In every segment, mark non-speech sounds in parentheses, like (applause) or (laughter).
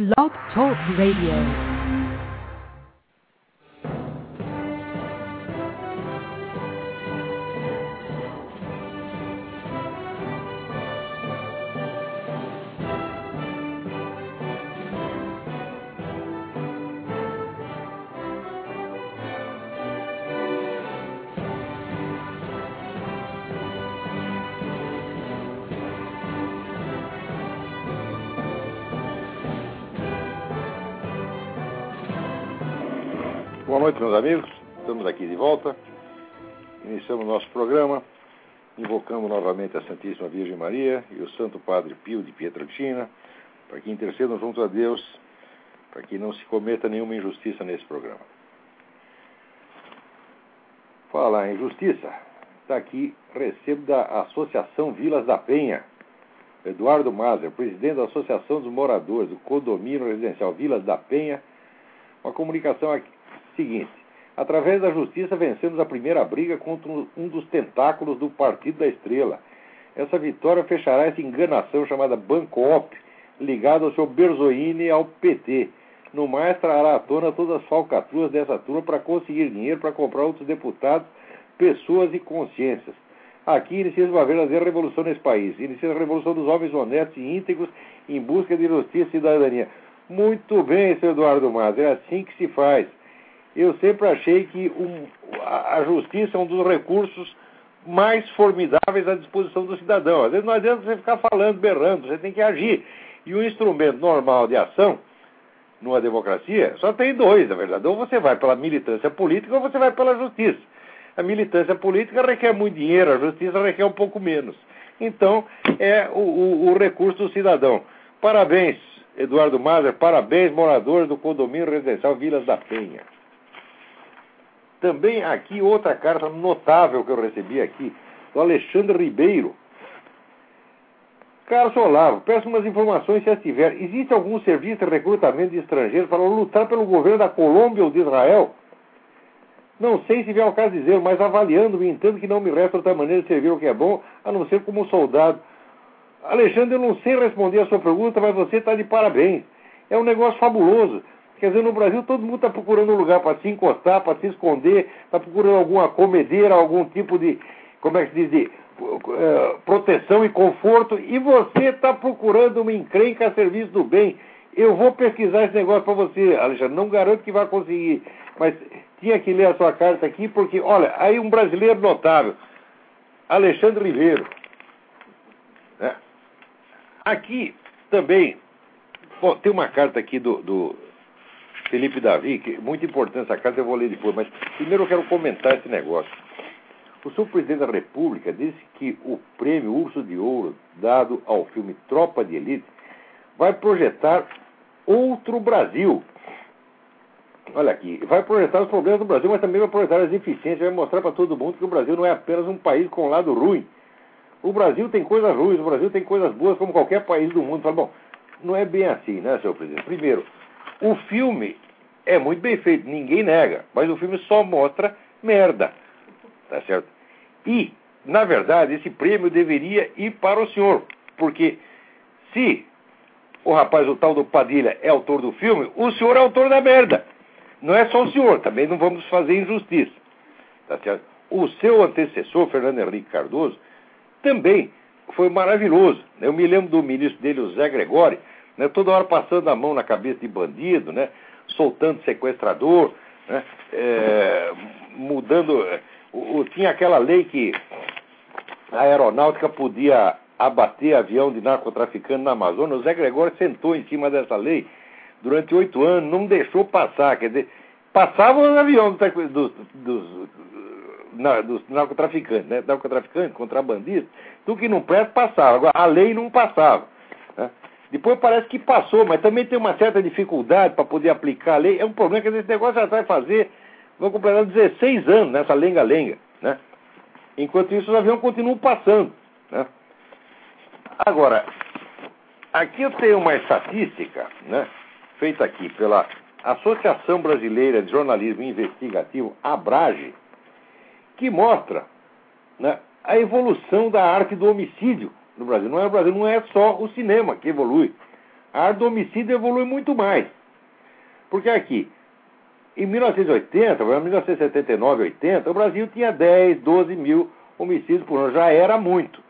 Blog Talk Radio. Noite, meus amigos. Estamos aqui de volta. Iniciamos nosso programa, invocando novamente a Santíssima Virgem Maria e o Santo Padre Pio de Pietrelcina, para que intercedam junto a Deus, para que não se cometa nenhuma injustiça nesse programa. Falar em justiça, está aqui, recebo da Associação Vilas da Penha, Eduardo Mazer, presidente da Associação dos Moradores do Condomínio Residencial Vilas da Penha, uma comunicação aqui, seguinte: através da justiça vencemos a primeira briga contra um dos tentáculos do Partido da Estrela. Essa vitória fechará essa enganação chamada Bancoop, ligada ao seu Berzoini e ao PT. No mais, trará à tona todas as falcatruas dessa turma para conseguir dinheiro para comprar outros deputados, pessoas e consciências. Aqui inicia uma verdadeira revolução nesse país. Inicia a revolução dos homens honestos e íntegros em busca de justiça e cidadania. Muito bem, seu Eduardo Maza, é assim que se faz. Eu sempre achei que um, a justiça é um dos recursos mais formidáveis à disposição do cidadão. Às vezes não adianta você ficar falando, berrando, você tem que agir. E o instrumento normal de ação numa democracia só tem dois, na verdade. Ou você vai pela militância política ou você vai pela justiça. A militância política requer muito dinheiro, a justiça requer um pouco menos. Então, é o, o, o recurso do cidadão. Parabéns, Eduardo Mazer, parabéns, moradores do condomínio residencial Vilas da Penha. Também aqui outra carta notável que eu recebi aqui, do Alexandre Ribeiro. Carlos Olavo, peço umas informações se as tiver. Existe algum serviço de recrutamento de estrangeiros para lutar pelo governo da Colômbia ou de Israel? Não sei se vier ao caso dizer, mas avaliando-me, entendo que não me resta outra maneira de servir o que é bom, a não ser como soldado. Alexandre, eu não sei responder a sua pergunta, mas você está de parabéns. É um negócio fabuloso. Quer dizer, no Brasil todo mundo está procurando um lugar para se encostar, para se esconder, está procurando alguma comedeira, algum tipo de, como é que se diz, de uh, proteção e conforto, e você está procurando uma encrenca a serviço do bem. Eu vou pesquisar esse negócio para você, Alexandre. Não garanto que vai conseguir, mas tinha que ler a sua carta aqui, porque, olha, aí um brasileiro notável, Alexandre Ribeiro. Né? Aqui também, bom, tem uma carta aqui do, do Felipe Davi, que é muito importante essa carta, eu vou ler depois, mas primeiro eu quero comentar esse negócio. O senhor presidente da República disse que o prêmio Urso de Ouro, dado ao filme Tropa de Elite, vai projetar outro Brasil. Olha aqui, vai projetar os problemas do Brasil, mas também vai projetar as deficiências, vai mostrar para todo mundo que o Brasil não é apenas um país com um lado ruim. O Brasil tem coisas ruins, o Brasil tem coisas boas, como qualquer país do mundo. Fala, bom, não é bem assim, né, senhor presidente? Primeiro, o filme é muito bem feito, ninguém nega, mas o filme só mostra merda. Tá certo? E, na verdade, esse prêmio deveria ir para o senhor, porque se o rapaz, o tal do Padilha, é autor do filme, o senhor é autor da merda. Não é só o senhor, também não vamos fazer injustiça. Tá certo? O seu antecessor, Fernando Henrique Cardoso, também foi maravilhoso. Eu me lembro do ministro dele, o Zé Gregori, né, toda hora passando a mão na cabeça de bandido, né, soltando sequestrador, né, é, mudando. O, o, tinha aquela lei que a aeronáutica podia abater avião de narcotraficante na Amazônia. O Zé Gregório sentou em cima dessa lei durante oito anos, não deixou passar. Quer dizer, passavam os aviões dos, dos, dos narcotraficantes, né? Tudo que não presta passava. Agora, a lei não passava. Né? Depois parece que passou, mas também tem uma certa dificuldade para poder aplicar a lei. É um problema que esse negócio já vai fazer, vão completar 16 anos nessa lenga-lenga. Né? Enquanto isso, os aviões continuam passando. Né? Agora, aqui eu tenho uma estatística, né, feita aqui pela Associação Brasileira de Jornalismo Investigativo, ABRAGE, que mostra né, a evolução da arte do homicídio no Brasil. Não é o Brasil, não é só o cinema que evolui. A área do homicídio evolui muito mais. Porque aqui, em 1980, 1979, 80, o Brasil tinha 10, 12 mil homicídios por ano. Já era muito.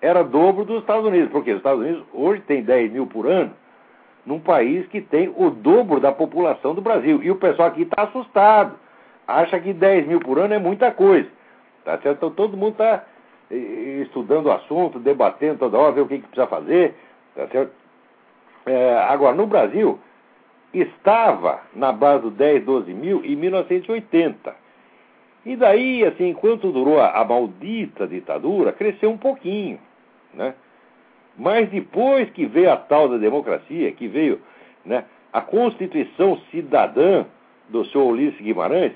Era dobro dos Estados Unidos, porque os Estados Unidos hoje tem 10 mil por ano, num país que tem o dobro da população do Brasil. E o pessoal aqui está assustado. Acha que 10 mil por ano é muita coisa. Tá certo? Então todo mundo está estudando o assunto, debatendo toda hora, ver o que, que precisa fazer. Tá certo? É, agora, no Brasil, estava na base do 10, 12 mil em 1980. E daí, assim, enquanto durou a, a maldita ditadura, cresceu um pouquinho. Né? Mas depois que veio a tal da democracia, que veio né, a Constituição Cidadã do senhor Ulisses Guimarães,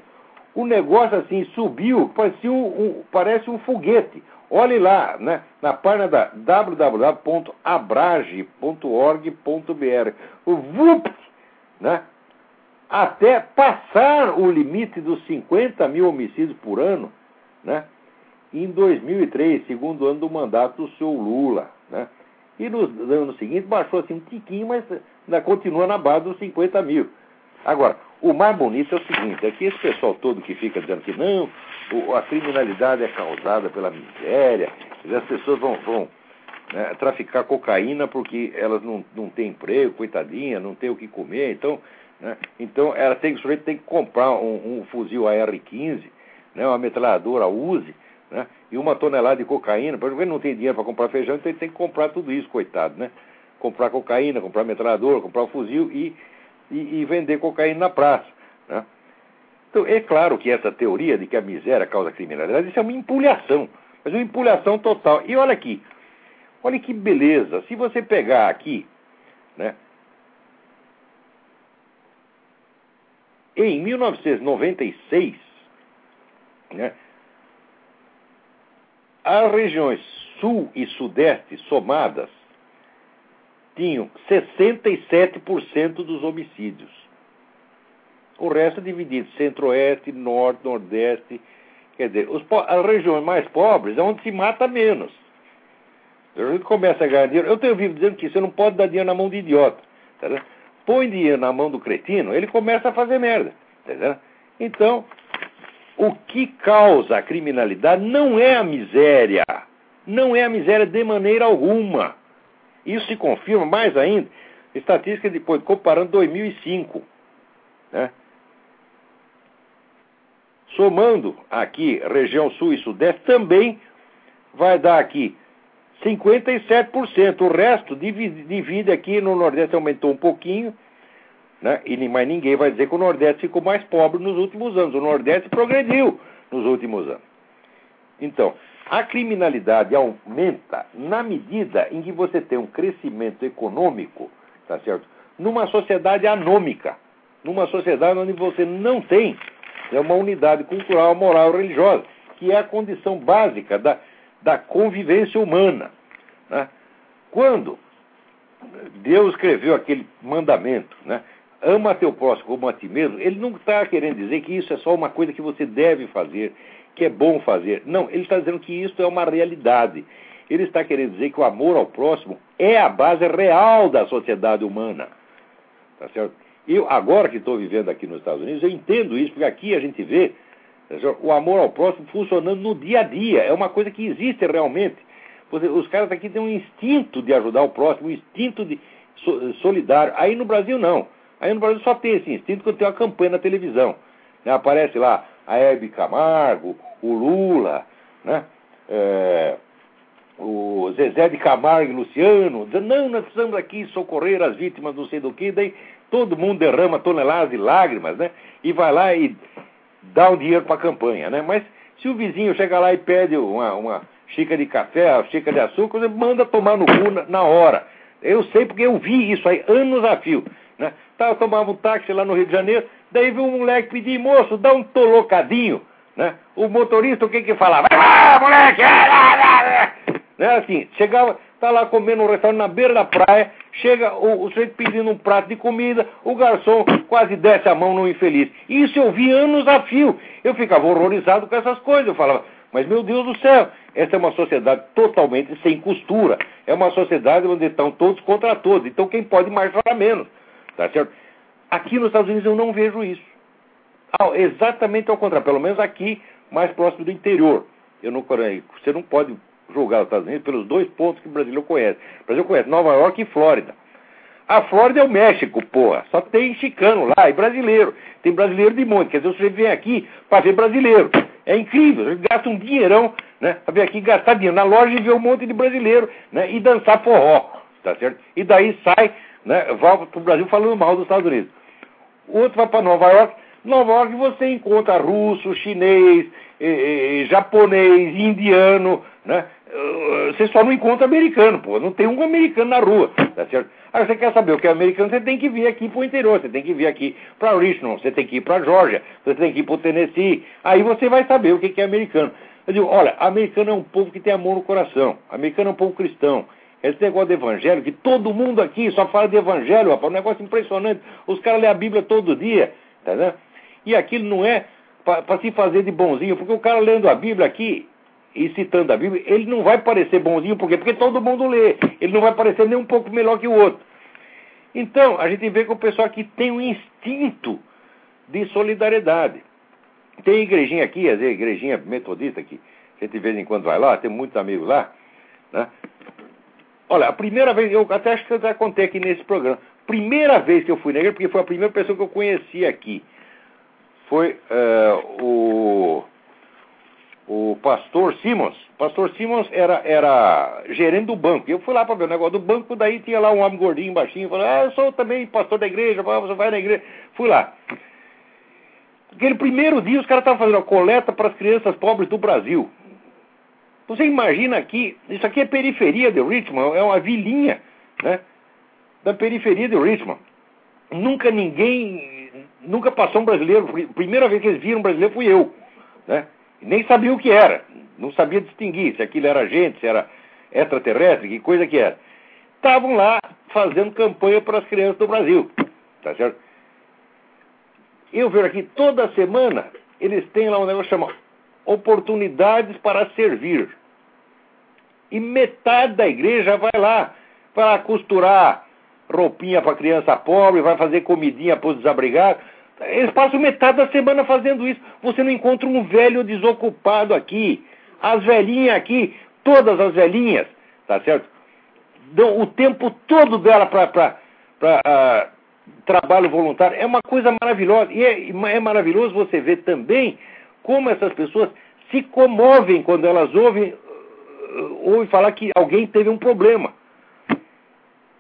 o negócio assim subiu, um, um, parece um foguete. Olhe lá, né, na página da www.abrage.org.br. O VUPT, né, até passar o limite dos 50 mil homicídios por ano, né, em 2003, segundo ano do mandato do senhor Lula. Né, e no ano seguinte baixou assim um tiquinho, mas ainda continua na base dos 50 mil. Agora, o mais bonito é o seguinte, é que esse pessoal todo que fica dizendo que não, a criminalidade é causada pela miséria, as pessoas vão, vão né, traficar cocaína porque elas não, não têm emprego, coitadinha, não têm o que comer, então, né, então ela tem, o sujeito tem que comprar um, um fuzil AR-15, né, uma metralhadora Uzi, né, e uma tonelada de cocaína, porque ele não tem dinheiro para comprar feijão, então ele tem que comprar tudo isso, coitado, né? Comprar cocaína, comprar metralhadora, comprar um fuzil e e, e vender cocaína na praça. Né? Então, é claro que essa teoria de que a miséria causa criminalidade, isso é uma empulhação, mas uma empulhação total. E olha aqui, olha que beleza, se você pegar aqui, né, em 1996, né, as regiões sul e sudeste somadas tinham 67% dos homicídios. O resto é dividido centro-oeste, norte, nordeste. Quer dizer, os, as regiões mais pobres é onde se mata menos. A gente começa a ganhar dinheiro. Eu tenho ouvido dizendo que você não pode dar dinheiro na mão de idiota. Tá Põe dinheiro na mão do cretino, ele começa a fazer merda. Tá então, o que causa a criminalidade não é a miséria. Não é a miséria de maneira alguma. Isso se confirma mais ainda, estatística depois, comparando 2005. Né? Somando aqui região sul e sudeste, também vai dar aqui 57%. O resto divide, divide aqui no Nordeste aumentou um pouquinho, né? e mais ninguém vai dizer que o Nordeste ficou mais pobre nos últimos anos. O Nordeste progrediu nos últimos anos. Então, a criminalidade aumenta na medida em que você tem um crescimento econômico, tá certo? Numa sociedade anômica, numa sociedade onde você não tem é uma unidade cultural, moral, religiosa, que é a condição básica da, da convivência humana. Né? Quando Deus escreveu aquele mandamento, né? ama teu próximo como a ti mesmo, ele não está querendo dizer que isso é só uma coisa que você deve fazer que é bom fazer. Não, ele está dizendo que isso é uma realidade. Ele está querendo dizer que o amor ao próximo é a base real da sociedade humana. Tá certo? Eu, agora que estou vivendo aqui nos Estados Unidos, eu entendo isso, porque aqui a gente vê tá o amor ao próximo funcionando no dia a dia. É uma coisa que existe realmente. Os caras aqui têm um instinto de ajudar o próximo, um instinto de solidário. Aí no Brasil, não. Aí no Brasil só tem esse instinto quando tem uma campanha na televisão. Né? Aparece lá a Hebe Camargo, o Lula, né? É, o Zezé de Camargo e Luciano, dizendo, não, nós precisamos aqui socorrer as vítimas não sei do que, daí todo mundo derrama toneladas de lágrimas, né? E vai lá e dá um dinheiro para a campanha, né? Mas se o vizinho chega lá e pede uma, uma xícara de café, uma xícara de açúcar, você manda tomar no cu na, na hora. Eu sei porque eu vi isso aí anos a fio. Né? Tá, eu tomava um táxi lá no Rio de Janeiro, daí viu um moleque pedir, moço, dá um tolocadinho. Né? O motorista, o que que falava? Vai lá, moleque! Né? Assim, chegava, tá lá comendo um restaurante na beira da praia, chega o, o sujeito pedindo um prato de comida, o garçom quase desce a mão no infeliz. Isso eu vi anos a fio. Eu ficava horrorizado com essas coisas. Eu falava, Mas, meu Deus do céu, essa é uma sociedade totalmente sem costura. É uma sociedade onde estão todos contra todos. Então, quem pode marchar menos. Tá certo? Aqui nos Estados Unidos eu não vejo isso. Ah, exatamente ao contrário. Pelo menos aqui, mais próximo do interior. Eu não, você não pode julgar os Estados Unidos pelos dois pontos que o brasileiro conhece. O Brasil conhece Nova York e Flórida. A Flórida é o México, porra. Só tem chicano lá e brasileiro. Tem brasileiro de monte. Quer dizer, você vem aqui para ver brasileiro. É incrível. Você gasta um dinheirão, né? Pra vir aqui gastar dinheiro na loja e ver um monte de brasileiro, né? E dançar forró, tá certo? E daí sai, né? Volta pro Brasil falando mal dos Estados Unidos. Outro vai para Nova York. Nova York você encontra russo, chinês, eh, eh, japonês, indiano, né? Você só não encontra americano, pô. Não tem um americano na rua, tá certo? Aí você quer saber o que é americano, você tem que vir aqui para o interior, você tem que vir aqui para Richmond, você tem que ir para Georgia, você tem que ir para o Tennessee. Aí você vai saber o que é americano. Eu digo, olha, americano é um povo que tem amor no coração. Americano é um povo cristão. Esse negócio de evangelho, que todo mundo aqui só fala de evangelho, rapaz, um negócio impressionante. Os caras lêem a Bíblia todo dia, tá vendo? E aquilo não é para se fazer de bonzinho, porque o cara lendo a Bíblia aqui, e citando a Bíblia, ele não vai parecer bonzinho, por quê? Porque todo mundo lê. Ele não vai parecer nem um pouco melhor que o outro. Então, a gente vê que o pessoal aqui tem um instinto de solidariedade. Tem igrejinha aqui, vezes, igrejinha metodista aqui. A gente de vez em quando vai lá, tem muitos amigos lá. Né? Olha, a primeira vez, eu até acho que já contei aqui nesse programa. Primeira vez que eu fui na igreja, porque foi a primeira pessoa que eu conheci aqui. Foi uh, o o pastor Simons. O pastor Simons era, era gerente do banco. Eu fui lá para ver o negócio do banco, daí tinha lá um homem gordinho, baixinho, falou, ah, eu sou também pastor da igreja, você vai na igreja. Fui lá. Aquele primeiro dia os caras estavam fazendo a coleta para as crianças pobres do Brasil. Você imagina aqui, isso aqui é periferia de Richmond, é uma vilinha, né? Da periferia de Richmond. Nunca ninguém, nunca passou um brasileiro, primeira vez que eles viram um brasileiro fui eu, né? nem sabia o que era, não sabia distinguir se aquilo era gente, se era extraterrestre, que coisa que era. Estavam lá fazendo campanha para as crianças do Brasil. Tá certo? Eu vejo aqui toda semana, eles têm lá um negócio chamado Oportunidades para Servir. E metade da igreja vai lá, lá costurar roupinha para criança pobre, vai fazer comidinha para os desabrigados. Eles passam metade da semana fazendo isso. Você não encontra um velho desocupado aqui. As velhinhas aqui, todas as velhinhas, tá certo? Dão o tempo todo dela para uh, trabalho voluntário. É uma coisa maravilhosa. E é, é maravilhoso você ver também como essas pessoas se comovem quando elas ouvem, uh, ouvem falar que alguém teve um problema.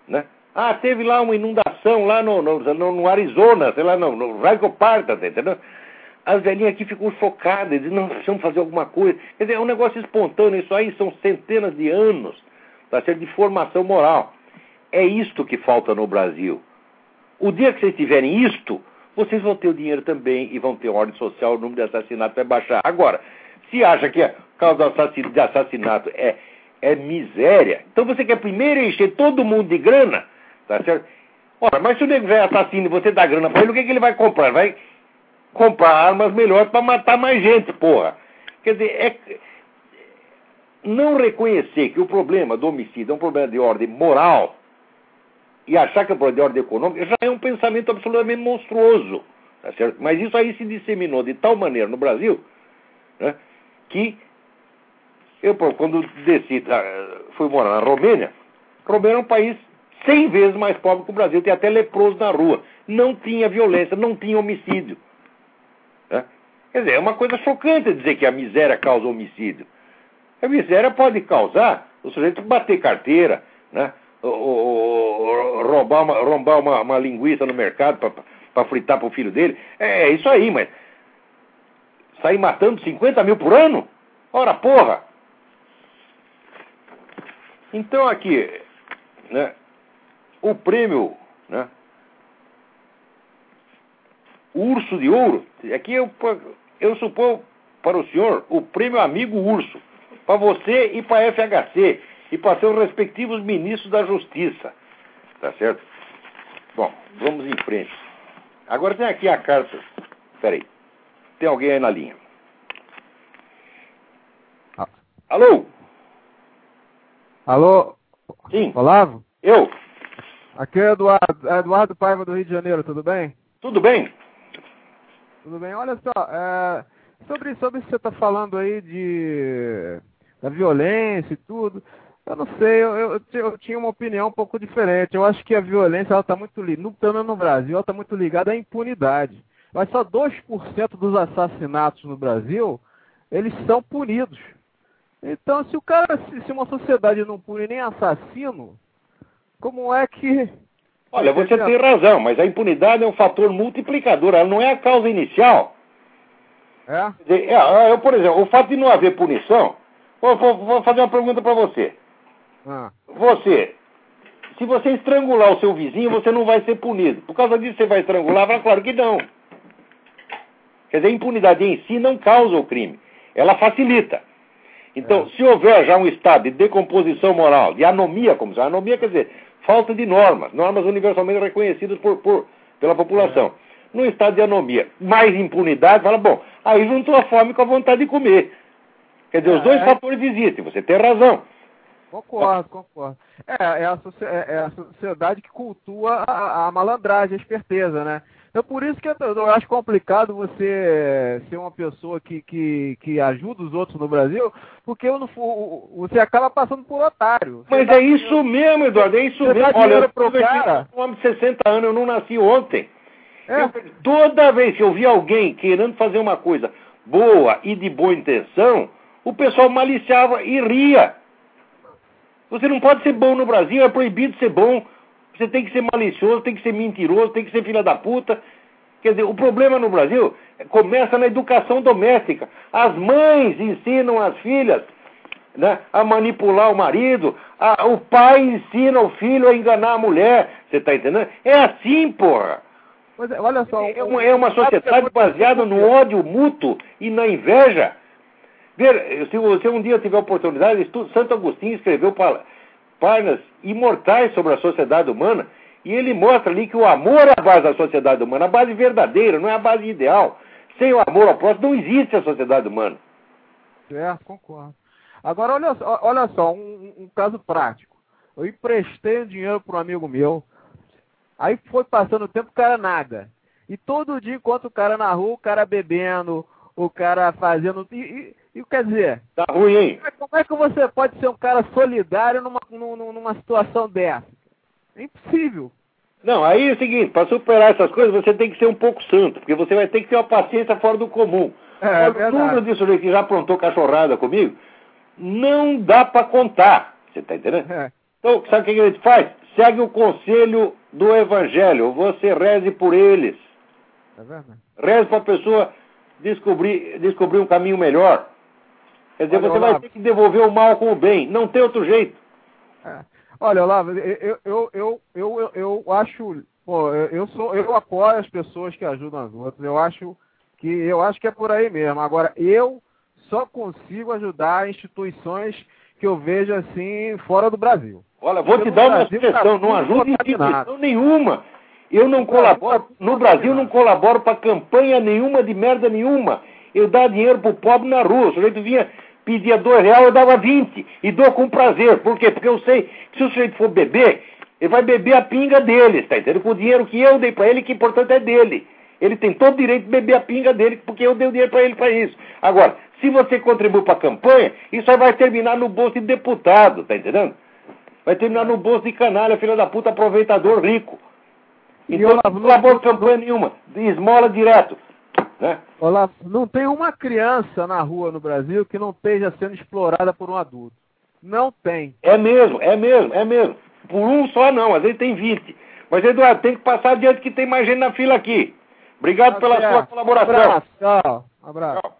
Né? Ah, teve lá uma inundação lá no, no, no Arizona, sei lá, no, no Rico Park, tá entendeu? As velhinhas aqui ficam chocadas, dizem, não, precisamos fazer alguma coisa. Quer dizer, é um negócio espontâneo, isso aí são centenas de anos tá certo? de formação moral. É isto que falta no Brasil. O dia que vocês tiverem isto, vocês vão ter o dinheiro também e vão ter ordem social, o número de assassinatos vai baixar. Agora, se acha que a causa de assassinato é, é miséria, então você quer primeiro encher todo mundo de grana Tá certo? Ora, mas se o nego é assassino e você dá grana pra ele, o que, que ele vai comprar? Vai comprar armas melhores para matar mais gente, porra. Quer dizer, é não reconhecer que o problema do homicídio é um problema de ordem moral e achar que é um problema de ordem econômica já é um pensamento absolutamente monstruoso. Tá certo? Mas isso aí se disseminou de tal maneira no Brasil né, que eu, quando desci, tá, fui morar na Romênia, Romênia é um país 100 vezes mais pobre que o Brasil, tem até leproso na rua. Não tinha violência, não tinha homicídio. Né? Quer dizer, é uma coisa chocante dizer que a miséria causa homicídio. A miséria pode causar o sujeito bater carteira, né? ou, ou, roubar, uma, roubar uma, uma linguiça no mercado para fritar para o filho dele. É, é isso aí, mas sair matando 50 mil por ano? Ora, porra! Então aqui, né, o prêmio, né? Urso de ouro, aqui eu, eu suponho para o senhor o prêmio Amigo Urso, para você e para a FHC, e para seus respectivos ministros da Justiça. Tá certo? Bom, vamos em frente. Agora tem aqui a carta. Espera aí. Tem alguém aí na linha. Alô? Alô? Sim. Olavo? Eu? Aqui é Eduardo, é Eduardo Paiva do Rio de Janeiro, tudo bem? Tudo bem? Tudo bem. Olha só, é, sobre, sobre o que você está falando aí de da violência e tudo, eu não sei, eu, eu, eu, tinha uma opinião um pouco diferente. Eu acho que a violência, ela está muito, no, pelo menos no Brasil, ela está muito ligada à impunidade. Mas só 2% dos assassinatos no Brasil, eles são punidos. Então, se o cara, se, uma sociedade não pune nem assassino, como é que. Olha, você tem razão, mas a impunidade é um fator multiplicador, ela não é a causa inicial. É? é eu, por exemplo, o fato de não haver punição. Vou, vou, vou fazer uma pergunta para você. Ah. Você, se você estrangular o seu vizinho, você não vai ser punido. Por causa disso, você vai estrangular? Claro que não. Quer dizer, a impunidade em si não causa o crime, ela facilita. Então, é. se houver já um estado de decomposição moral, de anomia, como se anomia quer dizer falta de normas, normas universalmente reconhecidas por, por pela população. É. No estado de anomia, mais impunidade, fala, bom, aí juntou a fome com a vontade de comer. Quer dizer, os dois é. fatores existem, você tem razão. Concordo, concordo. É, é a, é, é a sociedade que cultua a, a, malandragem, a esperteza, né? Então por isso que eu, eu, acho complicado você ser uma pessoa que, que, que ajuda os outros no Brasil, porque eu não, você acaba passando por otário. Mas é isso mesmo, Eduardo, é isso mesmo. Olha, eu pro cara... um homem de 60 anos, eu não nasci ontem. É. Eu, toda vez que eu vi alguém querendo fazer uma coisa boa e de boa intenção, o pessoal maliciava e ria. Você não pode ser bom no Brasil, é proibido ser bom. Você tem que ser malicioso, tem que ser mentiroso, tem que ser filha da puta. Quer dizer, o problema no Brasil começa na educação doméstica. As mães ensinam as filhas né, a manipular o marido, a, o pai ensina o filho a enganar a mulher. Você está entendendo? É assim, porra. Mas, olha só, é, uma, é uma sociedade baseada no ódio mútuo e na inveja. Ver, se você um dia tiver oportunidade, Santo Agostinho escreveu páginas imortais sobre a sociedade humana e ele mostra ali que o amor é a base da sociedade humana, a base verdadeira, não é a base ideal. Sem o amor ao próximo não existe a sociedade humana. Certo, concordo. Agora, olha, olha só, um, um caso prático. Eu emprestei dinheiro para um amigo meu, aí foi passando o tempo, o cara nada. E todo dia, enquanto o cara na rua, o cara bebendo, o cara fazendo. E, e quer dizer. Tá ruim, hein? Como é que você pode ser um cara solidário numa, numa situação dessa? É impossível. Não, aí é o seguinte, para superar essas coisas você tem que ser um pouco santo, porque você vai ter que ter uma paciência fora do comum. É, o número de sujeito que já aprontou cachorrada comigo, não dá para contar. Você está entendendo? É. Então, sabe o que a gente faz? Segue o conselho do Evangelho. Você reze por eles. É verdade. Reze para a pessoa descobrir, descobrir um caminho melhor. Quer dizer, Olha, você Olavo. vai ter que devolver o mal com o bem. Não tem outro jeito. É. Olha, Olavo, eu, eu, eu, eu, eu, acho. Pô, eu, sou, eu apoio as pessoas que ajudam as outras. Eu acho que eu acho que é por aí mesmo. Agora, eu só consigo ajudar instituições que eu vejo assim fora do Brasil. Olha, vou Porque te dar uma sugestão, não ajuda instituição nenhuma. Eu não colaboro, no Brasil não colaboro para campanha nenhuma de merda nenhuma. Eu dava dinheiro pro pobre na rua. O sujeito vinha, pedia dois reais, eu dava vinte. E dou com prazer. Por quê? Porque eu sei que se o sujeito for beber, ele vai beber a pinga dele, tá entendendo? Com o dinheiro que eu dei para ele, que importante é dele. Ele tem todo o direito de beber a pinga dele, porque eu dei o dinheiro para ele para isso. Agora, se você contribui para a campanha, isso aí vai terminar no bolso de deputado, tá entendendo? Vai terminar no bolso de canalha, filho da puta, aproveitador rico. Então eu, não colaboro campanha nenhuma, esmola direto. Né? Olá, não tem uma criança na rua no Brasil que não esteja sendo explorada por um adulto. Não tem. É mesmo, é mesmo, é mesmo. Por um só não, às vezes tem 20. Mas, Eduardo, tem que passar adiante que tem mais gente na fila aqui. Obrigado tá pela certo. sua colaboração. Abraço, tchau. Abraço. Tchau.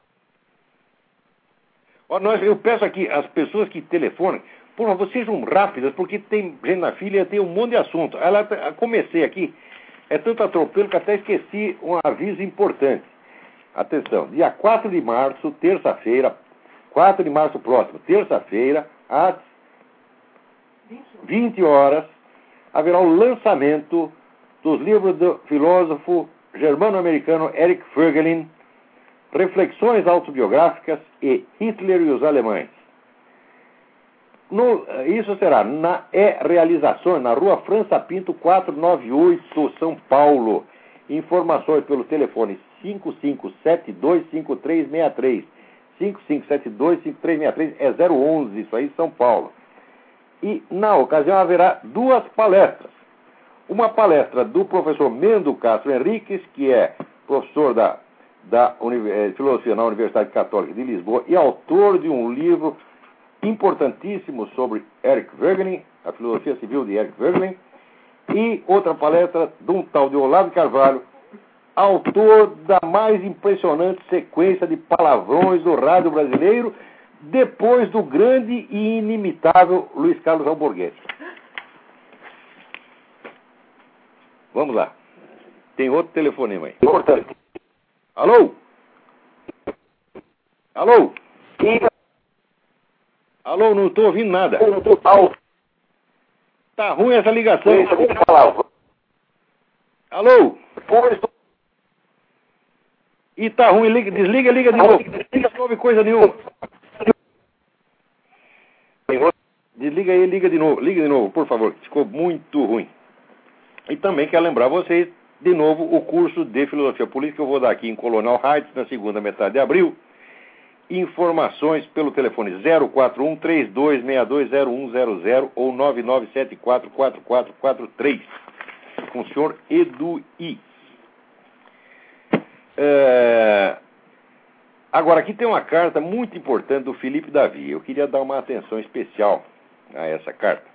Ó, nós, eu peço aqui às pessoas que telefonem, por favor, sejam rápidas, porque tem gente na fila e tem um monte de assunto. Ela, comecei aqui é tanto atropelo que até esqueci um aviso importante. Atenção, dia 4 de março, terça-feira, 4 de março próximo, terça-feira, às 20 horas, haverá o lançamento dos livros do filósofo germano-americano Eric Voegelin, Reflexões Autobiográficas e Hitler e os Alemães. No, isso será na realização na Rua França Pinto 498, São Paulo. Informações pelo telefone 55725363. 55725363 é 011, isso aí, São Paulo. E na ocasião haverá duas palestras. Uma palestra do professor Mendo Castro Henriques, que é professor da, da eh, Filosofia na Universidade Católica de Lisboa e autor de um livro importantíssimo sobre Eric Wegelin, a filosofia civil de Eric Wegelin, e outra palestra de um tal de Olavo Carvalho, autor da mais impressionante sequência de palavrões do rádio brasileiro, depois do grande e inimitável Luiz Carlos Alborguete. Vamos lá. Tem outro telefonema aí. Importante. Alô? Alô? Alô, não estou ouvindo nada. Tá ruim essa ligação. Alô? E tá ruim, liga, desliga, liga de novo. Não ouve coisa nenhuma. Desliga aí, liga de novo, liga de novo, por favor. Ficou muito ruim. E também quero lembrar vocês, de novo, o curso de Filosofia Política que eu vou dar aqui em Colonel Heights, na segunda metade de abril. Informações pelo telefone 041 32620100 ou 99744443 com o senhor Eduí. É... Agora, aqui tem uma carta muito importante do Felipe Davi. Eu queria dar uma atenção especial a essa carta.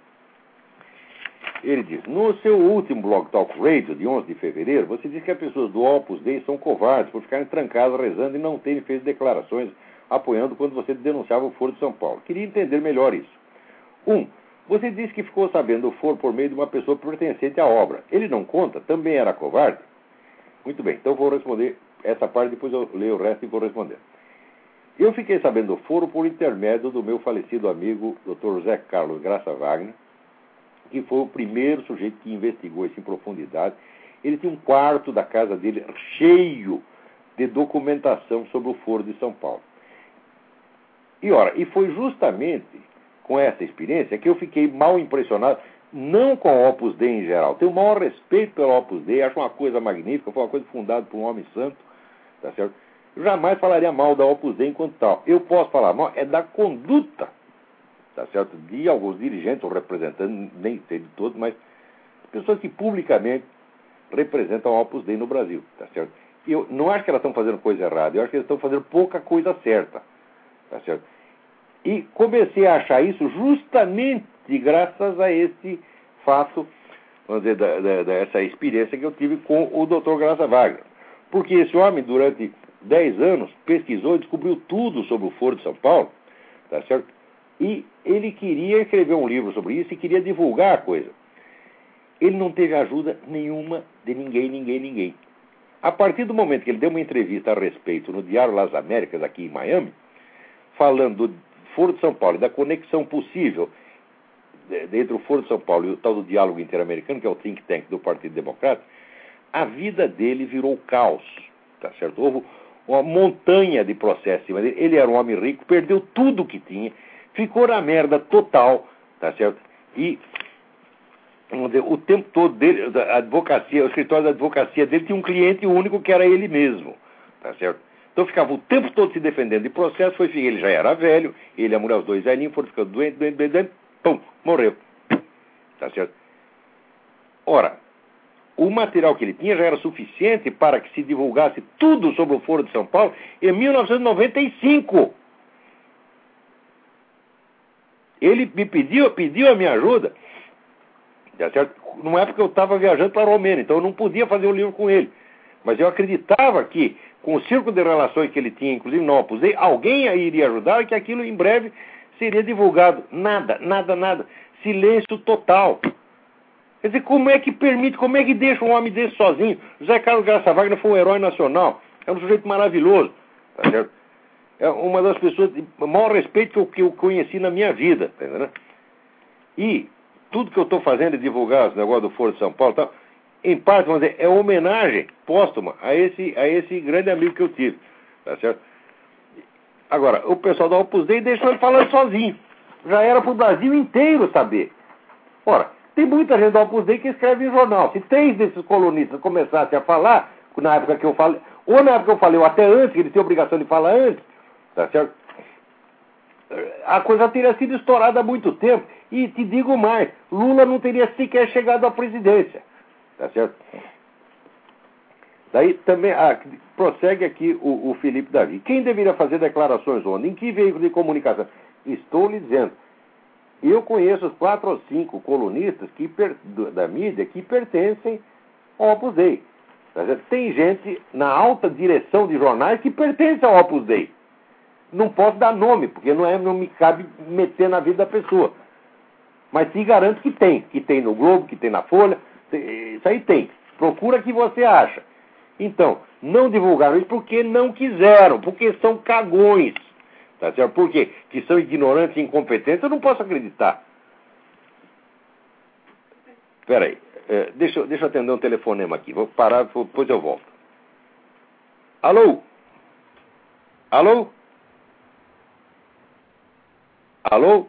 Ele diz: No seu último Blog Talk Radio, de 11 de fevereiro, você disse que as pessoas do Opus Dei são covardes por ficarem trancadas rezando e não terem feito declarações apoiando quando você denunciava o Foro de São Paulo. Queria entender melhor isso. Um, você disse que ficou sabendo do Foro por meio de uma pessoa pertencente à obra. Ele não conta? Também era covarde? Muito bem, então vou responder essa parte, depois eu leio o resto e vou responder. Eu fiquei sabendo do foro por intermédio do meu falecido amigo Dr. José Carlos Graça Wagner, que foi o primeiro sujeito que investigou isso em profundidade. Ele tinha um quarto da casa dele cheio de documentação sobre o foro de São Paulo. E ora, e foi justamente com essa experiência que eu fiquei mal impressionado, não com o Opus Dei em geral. Tenho o maior respeito pelo Opus Dei, acho uma coisa magnífica, foi uma coisa fundada por um homem santo, tá certo? Eu jamais falaria mal da Opus Dei enquanto tal. Eu posso falar mal é da conduta, tá certo? De alguns dirigentes ou representantes, nem sei de todos, mas pessoas que publicamente representam a Opus Dei no Brasil, tá certo? Eu não acho que elas estão fazendo coisa errada, eu acho que elas estão fazendo pouca coisa certa, tá certo? E comecei a achar isso justamente graças a esse fato, vamos dizer, da, da, dessa experiência que eu tive com o Dr. Graça Wagner. Porque esse homem, durante 10 anos, pesquisou e descobriu tudo sobre o Foro de São Paulo, tá certo? E ele queria escrever um livro sobre isso e queria divulgar a coisa. Ele não teve ajuda nenhuma de ninguém, ninguém, ninguém. A partir do momento que ele deu uma entrevista a respeito no Diário Las Américas, aqui em Miami, falando do Foro de São Paulo da conexão possível entre o Foro de São Paulo e o tal do Diálogo Interamericano, que é o think tank do Partido Democrata, a vida dele virou caos, tá certo? Houve uma montanha de processos. Ele era um homem rico, perdeu tudo que tinha, ficou na merda total, tá certo? E dizer, o tempo todo dele, a advocacia, o escritório da advocacia dele tinha um cliente único que era ele mesmo, tá certo? Então ficava o tempo todo se defendendo de processo, foi ele já era velho, ele e a mulher, os dois velhinhos, foram ficando doentes, doentes, doentes, pum, morreu. Tá certo? Ora, o material que ele tinha já era suficiente para que se divulgasse tudo sobre o Foro de São Paulo em 1995. Ele me pediu, pediu a minha ajuda, tá certo? numa época eu estava viajando para a Romênia, então eu não podia fazer o um livro com ele. Mas eu acreditava que, com o círculo de relações que ele tinha, inclusive no Opus Dei, alguém aí iria ajudar e que aquilo em breve seria divulgado. Nada, nada, nada. Silêncio total. Quer dizer, como é que permite, como é que deixa um homem desse sozinho? José Carlos Graça Wagner foi um herói nacional. É um sujeito maravilhoso. Tá certo? É uma das pessoas de maior respeito que eu, conheci na minha vida. Tá? E tudo que eu estou fazendo é divulgar os negócios do Foro de São Paulo tal, em parte, vamos dizer, é homenagem póstuma a esse, a esse grande amigo que eu tive. Tá certo? Agora, o pessoal da Opus Dei deixou ele falando sozinho. já era para o Brasil inteiro saber. Ora, tem muita gente do Opus Dei que escreve em jornal. Se três desses colunistas começassem a falar, na época que eu falei, ou na época que eu falei, ou até antes, que eles têm obrigação de falar antes, tá certo? A coisa teria sido estourada há muito tempo. E te digo mais, Lula não teria sequer chegado à presidência. Tá certo? Daí também ah, prossegue aqui o, o, Felipe Davi. Quem deveria fazer declarações onde? Em que veículo de comunicação? Estou lhe dizendo. Eu conheço os quatro ou cinco colunistas que, da mídia que pertencem ao Opus Dei. Tá Tem gente na alta direção de jornais que pertence ao Opus Dei. Não posso dar nome, porque não, é, não me cabe meter na vida da pessoa. Mas te garanto que tem. Que tem no Globo, que tem na Folha. Isso aí tem. Procura que você acha. Então, não divulgaram isso porque não quiseram, porque são cagões. Tá certo? Por quê? Que são ignorantes e incompetentes, eu não posso acreditar. Espera aí. É, deixa, deixa eu atender um telefonema aqui. Vou parar, depois eu volto. Alô? Alô? Alô?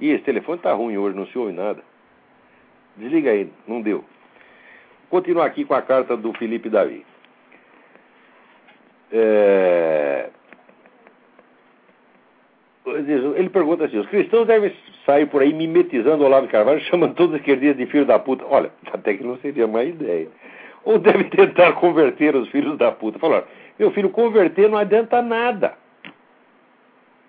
Ih, esse telefone tá ruim hoje, não se ouve nada. Desliga aí, não deu. Continuar aqui com a carta do Felipe Davi. É... Ele pergunta assim: os cristãos devem sair por aí mimetizando Olavo Carvalho, (laughs) chamando todos os esquerdistas de filho da puta. Olha, (laughs) até que não seria má ideia. Ou deve tentar converter os filhos da puta. Falaram, meu filho, converter não adianta nada.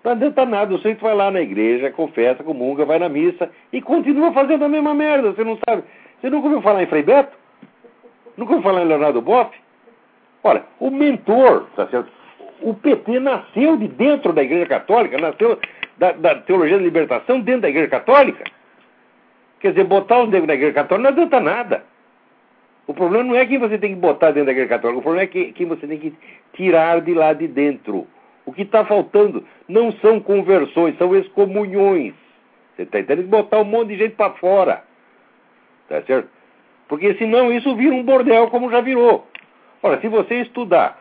Não adianta nada, o sujeito vai lá na igreja, confessa, comunga, vai na missa e continua fazendo a mesma merda. Você não sabe. Você nunca ouviu falar em Frei Beto? Nunca ouviu falar em Leonardo Boff? Olha, o mentor, tá certo? o PT nasceu de dentro da Igreja Católica, nasceu da, da, teologia da libertação dentro da Igreja Católica. Quer dizer, botar os negros na Igreja Católica não adianta nada. O problema não é quem você tem que botar dentro da Igreja Católica, o problema é que, quem você tem que tirar de lá de dentro. O que está faltando não são conversões, são excomunhões. Você está entendendo? Botar um monte de gente para fora. Tá certo? Porque senão isso vira um bordel como já virou. Ora, se você estudar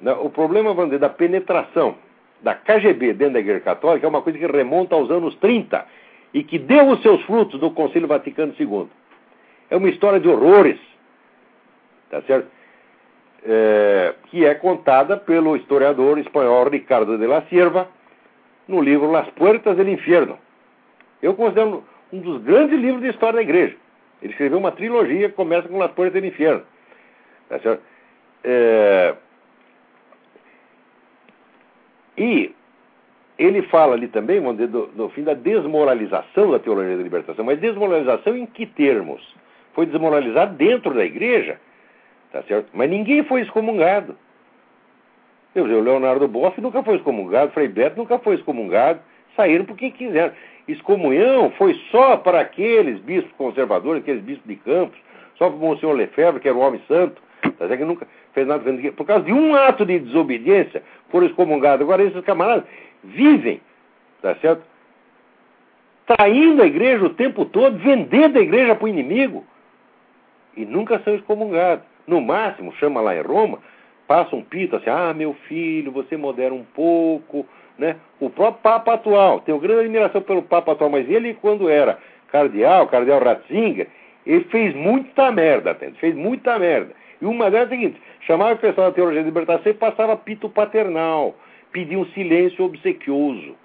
né, o problema, vamos dizer, da penetração da KGB dentro da Igreja Católica é uma coisa que remonta aos anos 30 e que deu os seus frutos no Concílio Vaticano II. É uma história de horrores, tá certo? É, que é contada pelo historiador espanhol Ricardo de la Sierva no livro Las Puertas del Infierno. Eu considero um dos grandes livros de história da igreja. Ele escreveu uma trilogia que começa com Las Puertas del Infierno. Tá? É, e ele fala ali também, vamos dizer, do, do, fim da desmoralização da teologia da libertação. Mas desmoralização em que termos? Foi desmoralizado dentro da igreja, tá certo? Mas ninguém foi excomungado. Eu, o Leonardo Boff nunca foi excomungado, Frei Beto nunca foi excomungado, saíram porque quiseram. Excomunhão foi só para aqueles bispos conservadores, aqueles bispos de campos, só para o Monsenhor Lefebvre, que era um homem santo, tá certo? que nunca fez nada por causa de um ato de desobediência, foram excomungados. Agora, esses camaradas vivem, tá certo? Traindo a igreja o tempo todo, vendendo a igreja para o inimigo. E nunca são excomungados. No máximo, chama lá em Roma, passa um pito assim, ah, meu filho, você modera um pouco, né? O próprio Papa atual, tenho grande admiração pelo Papa atual, mas ele, quando era cardeal, cardeal Ratzinger, ele fez muita merda, fez muita merda. E uma delas é a seguinte: chamava o pessoal da teologia da libertação e passava pito paternal, pedia um silêncio obsequioso.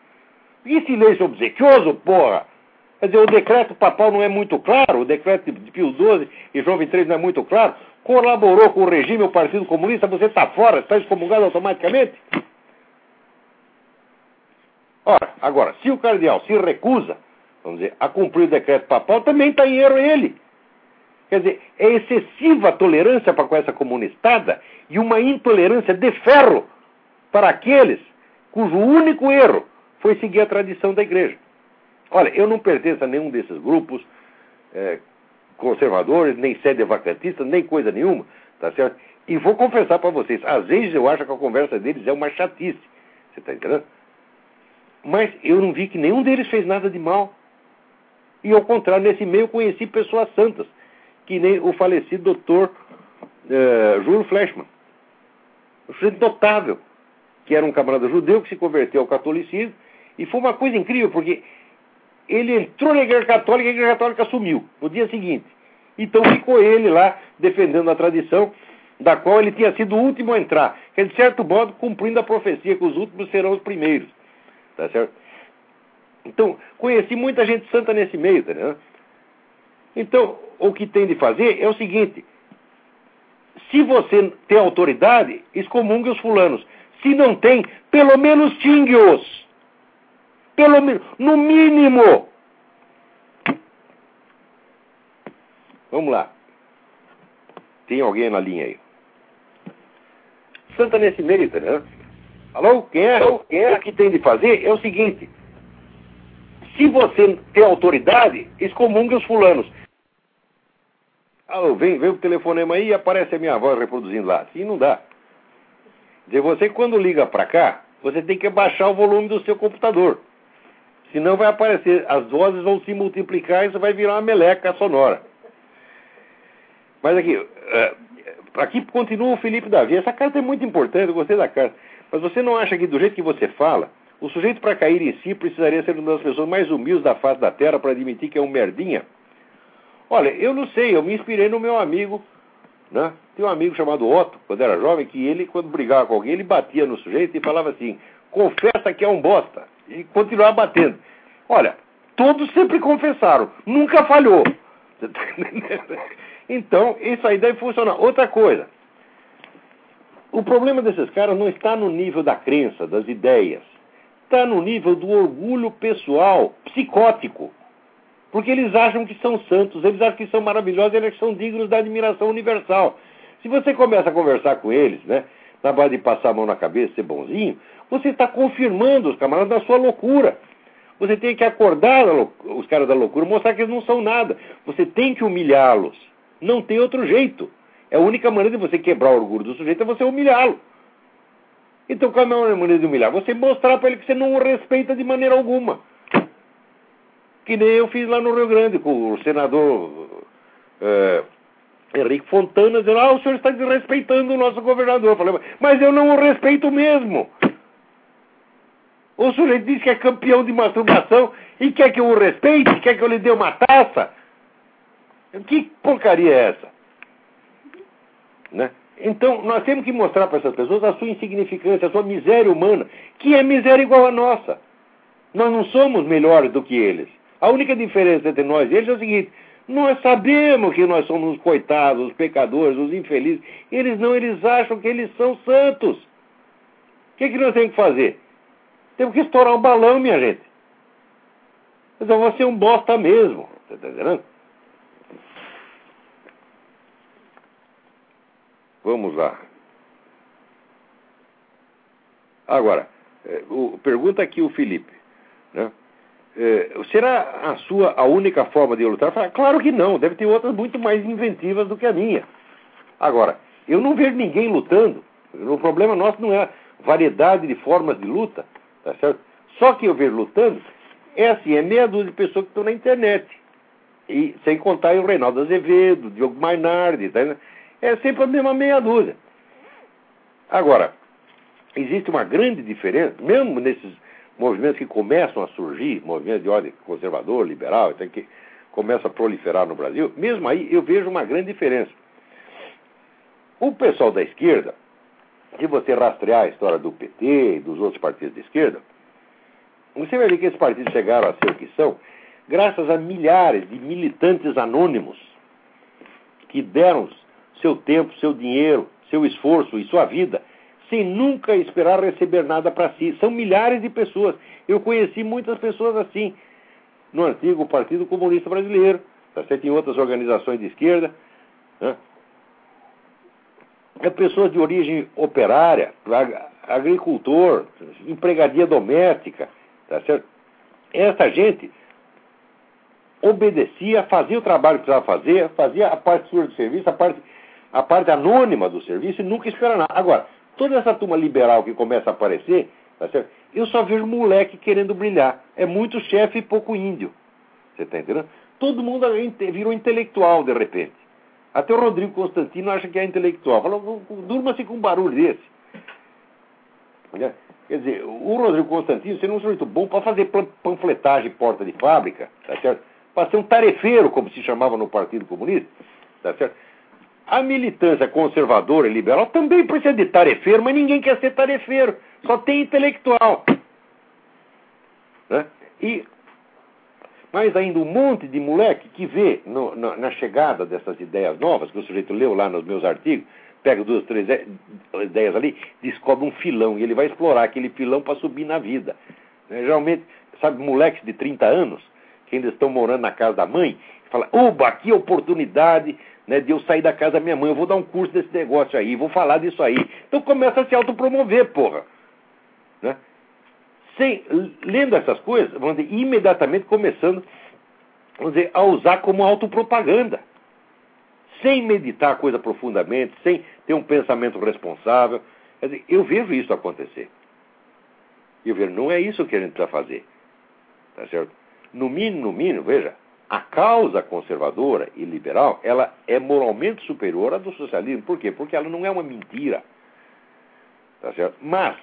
E silêncio obsequioso, porra? Quer dizer, o decreto papal não é muito claro, o decreto de Pio XII e João XXIII não é muito claro. Colaborou com o regime o Partido Comunista, você está fora, está excomungado automaticamente? Ora, agora, se o cardeal se recusa, vamos dizer, a cumprir o decreto papal, também está em erro ele. Quer dizer, é excessiva a tolerância para com essa comunistada e uma intolerância de ferro para aqueles cujo único erro foi seguir a tradição da igreja. Olha, eu não pertenço a nenhum desses grupos é, conservadores, nem sede vacantista, nem coisa nenhuma, tá certo? E vou confessar para vocês, às vezes eu acho que a conversa deles é uma chatice, você está entendendo? Mas eu não vi que nenhum deles fez nada de mal. E ao contrário, nesse meio eu conheci pessoas santas que nem o falecido doutor uh, Júlio Fleshman. Um sujeito notável, que era um camarada judeu que se converteu ao catolicismo E foi uma coisa incrível, porque ele entrou na Igreja Católica e a Igreja Católica sumiu no dia seguinte. Então ficou ele lá defendendo a tradição da qual ele tinha sido o último a entrar, que é de certo modo cumprindo a profecia que os últimos serão os primeiros. Tá certo? Então, conheci muita gente santa nesse meio, tá né? Então, o que tem de fazer é o seguinte: se você tem autoridade, excomungue os fulanos. Se não tem, pelo menos xingue-os. Pelo menos, no mínimo. Vamos lá. Tem alguém na linha aí? Santa nesse mérito, né? Alô? Quem é? Alô? Quem é? O que tem de fazer é o seguinte: se você tem autoridade, excomungue os fulanos. Alô, vem, vem o telefonema aí e aparece a minha voz reproduzindo lá. Assim não dá. Dizer, você quando liga para cá, você tem que baixar o volume do seu computador. Senão vai aparecer, as vozes vão se multiplicar e isso vai virar uma meleca sonora. Mas aqui, uh, aqui continua o Felipe Davi. Essa carta é muito importante, eu gostei da carta. Mas você não acha que do jeito que você fala, o sujeito para cair em si precisaria ser uma das pessoas mais humildes da face da terra para admitir que é um merdinha? Olha, eu não sei, eu me inspirei no meu amigo, né? Tem um amigo chamado Otto, quando era jovem, que ele, quando brigava com alguém, ele batia no sujeito e falava assim, confessa que é um bosta. E continuava batendo. Olha, todos sempre confessaram, nunca falhou. (laughs) Então, isso aí deve funcionar. Outra coisa, o problema desses caras não está no nível da crença, das ideias. Está no nível do orgulho pessoal, psicótico. Porque eles acham que são santos, eles acham que são maravilhosos, eles são dignos da admiração universal. Se você começa a conversar com eles, né, na base de passar a mão na cabeça ser bonzinho, você está confirmando os camaradas da sua loucura. Você tem que acordar os caras da loucura, mostrar que eles não são nada. Você tem que humilhá-los. Não tem outro jeito. É a única maneira de você quebrar o orgulho do sujeito é você humilhá-lo. Então qual é a maneira de humilhar? Você mostrar para ele que você não o respeita de maneira alguma. Que nem eu fiz lá no Rio Grande com o senador é, Henrique Fontana, dizendo: Ah, o senhor está desrespeitando o nosso governador. Eu falei, mas eu não o respeito mesmo. O sujeito diz que é campeão de masturbação e quer que eu o respeite, quer que eu lhe dê uma taça. Que porcaria é essa? Né? Então, nós temos que mostrar para essas pessoas a sua insignificância, a sua miséria humana, que é miséria igual a nossa. Nós não somos melhores do que eles. A única diferença entre nós e eles é o seguinte: nós sabemos que nós somos os coitados, os pecadores, os infelizes. Eles não, eles acham que eles são santos. O que, que nós temos que fazer? Temos que estourar o balão, minha gente. Então você é um bosta mesmo. Está entendendo? Vamos lá. Agora, é, pergunta aqui o Felipe. Né? É, será a sua a única forma de lutar? Fala, claro que não, deve ter outras muito mais inventivas do que a minha. Agora, eu não vejo ninguém lutando. O problema nosso não é variedade de formas de luta, tá certo? Só que eu vejo lutando é assim, é meia dúzia de pessoas que estão na internet. E sem contar o Reinaldo Azevedo, Diogo Mainardi, tá? é sempre a mesma meia dúzia. Agora, existe uma grande diferença, mesmo nesses movimentos que começam a surgir, movimentos de ordem conservador, liberal, até que começa a proliferar no Brasil, mesmo aí eu vejo uma grande diferença. O pessoal da esquerda, se você rastrear a história do PT e dos outros partidos de esquerda, você vai ver que esses partidos chegaram a ser o que são graças a milhares de militantes anônimos que deram seu tempo, seu dinheiro, seu esforço e sua vida sem nunca esperar receber nada para si. São milhares de pessoas. Eu conheci muitas pessoas assim no antigo Partido Comunista Brasileiro, tá certo? em outras organizações de esquerda. Né? É pessoas de origem operária, agricultor, empregadia doméstica, tá certo? Essa gente obedecia, fazia o trabalho que precisava fazer, fazia a parte sua do serviço, a parte, a parte anônima do serviço e nunca espera nada. Agora, toda essa turma liberal que começa a aparecer, tá eu só vejo moleque querendo brilhar. É muito chefe e pouco índio. Você está entendendo? Todo mundo virou intelectual de repente. Até o Rodrigo Constantino acha que é intelectual. Falou, durma-se com um barulho desse. Quer dizer, o Rodrigo Constantino seria um sujeito bom para fazer panfletagem porta de fábrica, tá certo? Para ser um tarefeiro, como se chamava no Partido Comunista, tá certo? A militância conservadora e liberal também precisa de tarefeiro, mas ninguém quer ser tarefeiro, só tem intelectual. Né? E mais ainda um monte de moleque que vê no, na, na, chegada dessas ideias novas, que o sujeito leu lá nos meus artigos, pega duas, três ideias ali, descobre um filão, e ele vai explorar aquele filão para subir na vida. Né? Geralmente, sabe, moleques de 30 anos, que ainda estão morando na casa da mãe, fala, oba, é oportunidade né, de eu sair da casa da minha mãe, eu vou dar um curso desse negócio aí, vou falar disso aí. Então começa a se autopromover, porra. Sem, lendo essas coisas, vamos dizer, imediatamente começando vamos dizer, a usar como autopropaganda. Sem meditar a coisa profundamente, sem ter um pensamento responsável. Quer dizer, eu vejo isso acontecer. Eu vejo, não é isso que a gente precisa fazer. Tá certo? No mínimo, no mínimo, veja, a causa conservadora e liberal, ela é moralmente superior à do socialismo. Por quê? Porque ela não é uma mentira. Tá certo? Mas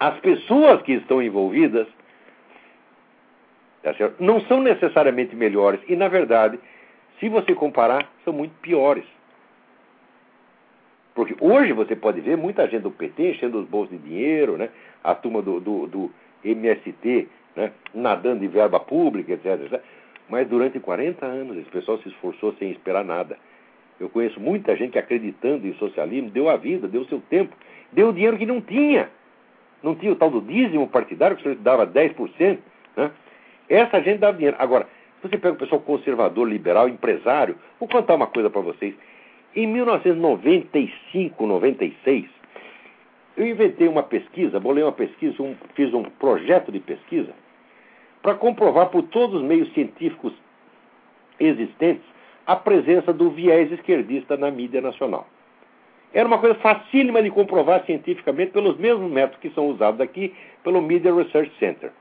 as pessoas que estão envolvidas tá não são necessariamente melhores. E, na verdade, se você comparar, são muito piores. Porque hoje você pode ver muita gente do PT enchendo os bolsos de dinheiro, né? a turma do, do, do MST né? nadando de verba pública, etc, etc. Mas durante 40 anos esse pessoal se esforçou sem esperar nada. Eu conheço muita gente que acreditando em socialismo deu a vida, deu seu tempo, deu o dinheiro que não tinha. Não tinha o tal do dízimo partidário que o senhor dava 10%. Né? Essa gente dava dinheiro. Agora, se você pega o pessoal conservador, liberal, empresário, vou contar uma coisa para vocês. Em 1995, 96, eu inventei uma pesquisa, bolei uma pesquisa, um, fiz um projeto de pesquisa para comprovar por todos os meios científicos existentes a presença do viés esquerdista na mídia nacional. Era uma coisa facílima de comprovar cientificamente pelos mesmos métodos que são usados aqui pelo Media Research Center.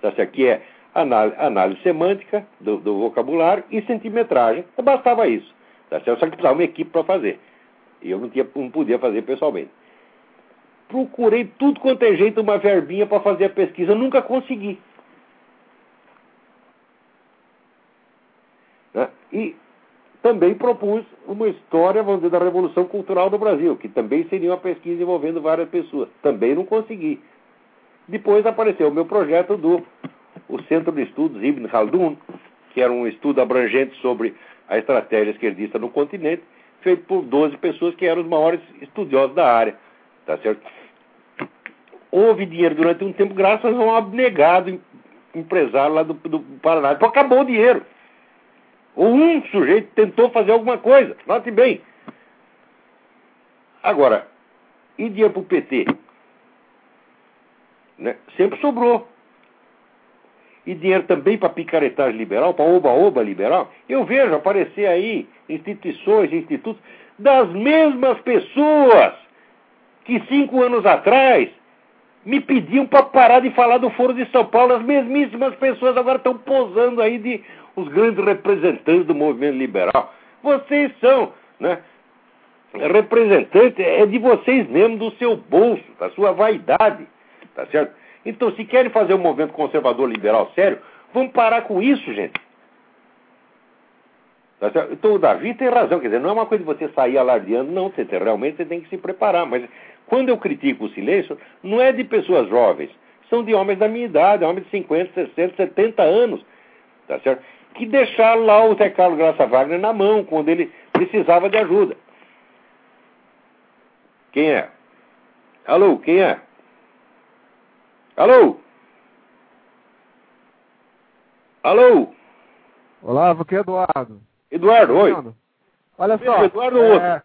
Certo? Que é análise, semântica do, do, vocabulário e centimetragem. Então, bastava isso. Tá certo? Só que precisava uma equipe para fazer. E eu não, tinha, não podia fazer pessoalmente. Procurei tudo quanto é jeito, uma verbinha para fazer a pesquisa. Eu nunca consegui. Né? E também propus uma história, vamos dizer, da Revolução Cultural do Brasil, que também seria uma pesquisa envolvendo várias pessoas. Também não consegui. Depois apareceu o meu projeto do o Centro de Estudos Ibn Khaldun, que era um estudo abrangente sobre a estratégia esquerdista no continente, feito por 12 pessoas que eram os maiores estudiosos da área. Tá certo? Houve dinheiro durante um tempo graças a um abnegado empresário lá do, do Paraná. Então acabou o dinheiro. Ou um sujeito tentou fazer alguma coisa. Note bem. Agora, e dinheiro para o PT? Né? Sempre sobrou. E dinheiro também para picaretagem liberal, para oba-oba liberal. Eu vejo aparecer aí instituições, institutos das mesmas pessoas que cinco anos atrás me pediam para parar de falar do Foro de São Paulo. As mesmíssimas pessoas agora estão posando aí de os grandes representantes do movimento liberal. Vocês são, né? Representantes é de vocês mesmos, do seu bolso, da sua vaidade, tá certo? Então, se querem fazer um movimento conservador liberal sério, vamos parar com isso, gente. Tá certo? Então, o Davi tem razão, quer dizer, não é uma coisa de você sair alardeando, não, você tem, realmente você tem que se preparar. Mas quando eu critico o silêncio, não é de pessoas jovens, são de homens da minha idade, homens de 50, 60, 70 anos, tá certo? Que deixaram lá o Zé Carlos Graça Wagner na mão quando ele precisava de ajuda. Quem é? Alô, quem é? Alô? Alô? Olá, aqui é Eduardo. Eduardo, oi. Olha só. Eduardo ou outro?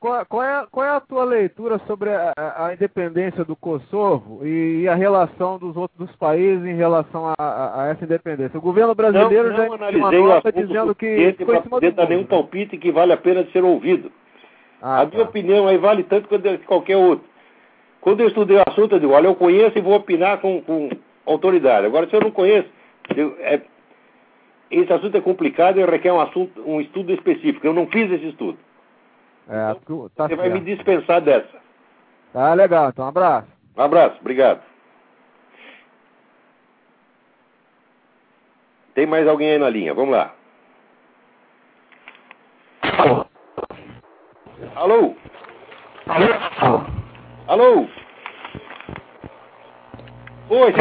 Qual, qual, é, qual é a tua leitura sobre a, a independência do Kosovo e, e, a relação dos outros países em relação a, a, a essa independência? O governo brasileiro não, já não analisei uma nota dizendo que foi em cima do nenhum palpite que vale a pena ser ouvido. Ah, a tá. minha opinião aí vale tanto quanto qualquer outro. Quando eu estudei o assunto, eu digo, olha, eu conheço e vou opinar com, com autoridade. Agora, se eu não conheço, eu, é, esse assunto é complicado e requer um, assunto, um estudo específico. Eu não fiz esse estudo. É, então, tá você certo. vai me dispensar dessa. Tá legal, então um abraço. Um abraço, obrigado. Tem mais alguém aí na linha, vamos lá. Alô? Alô? Alô? Oi.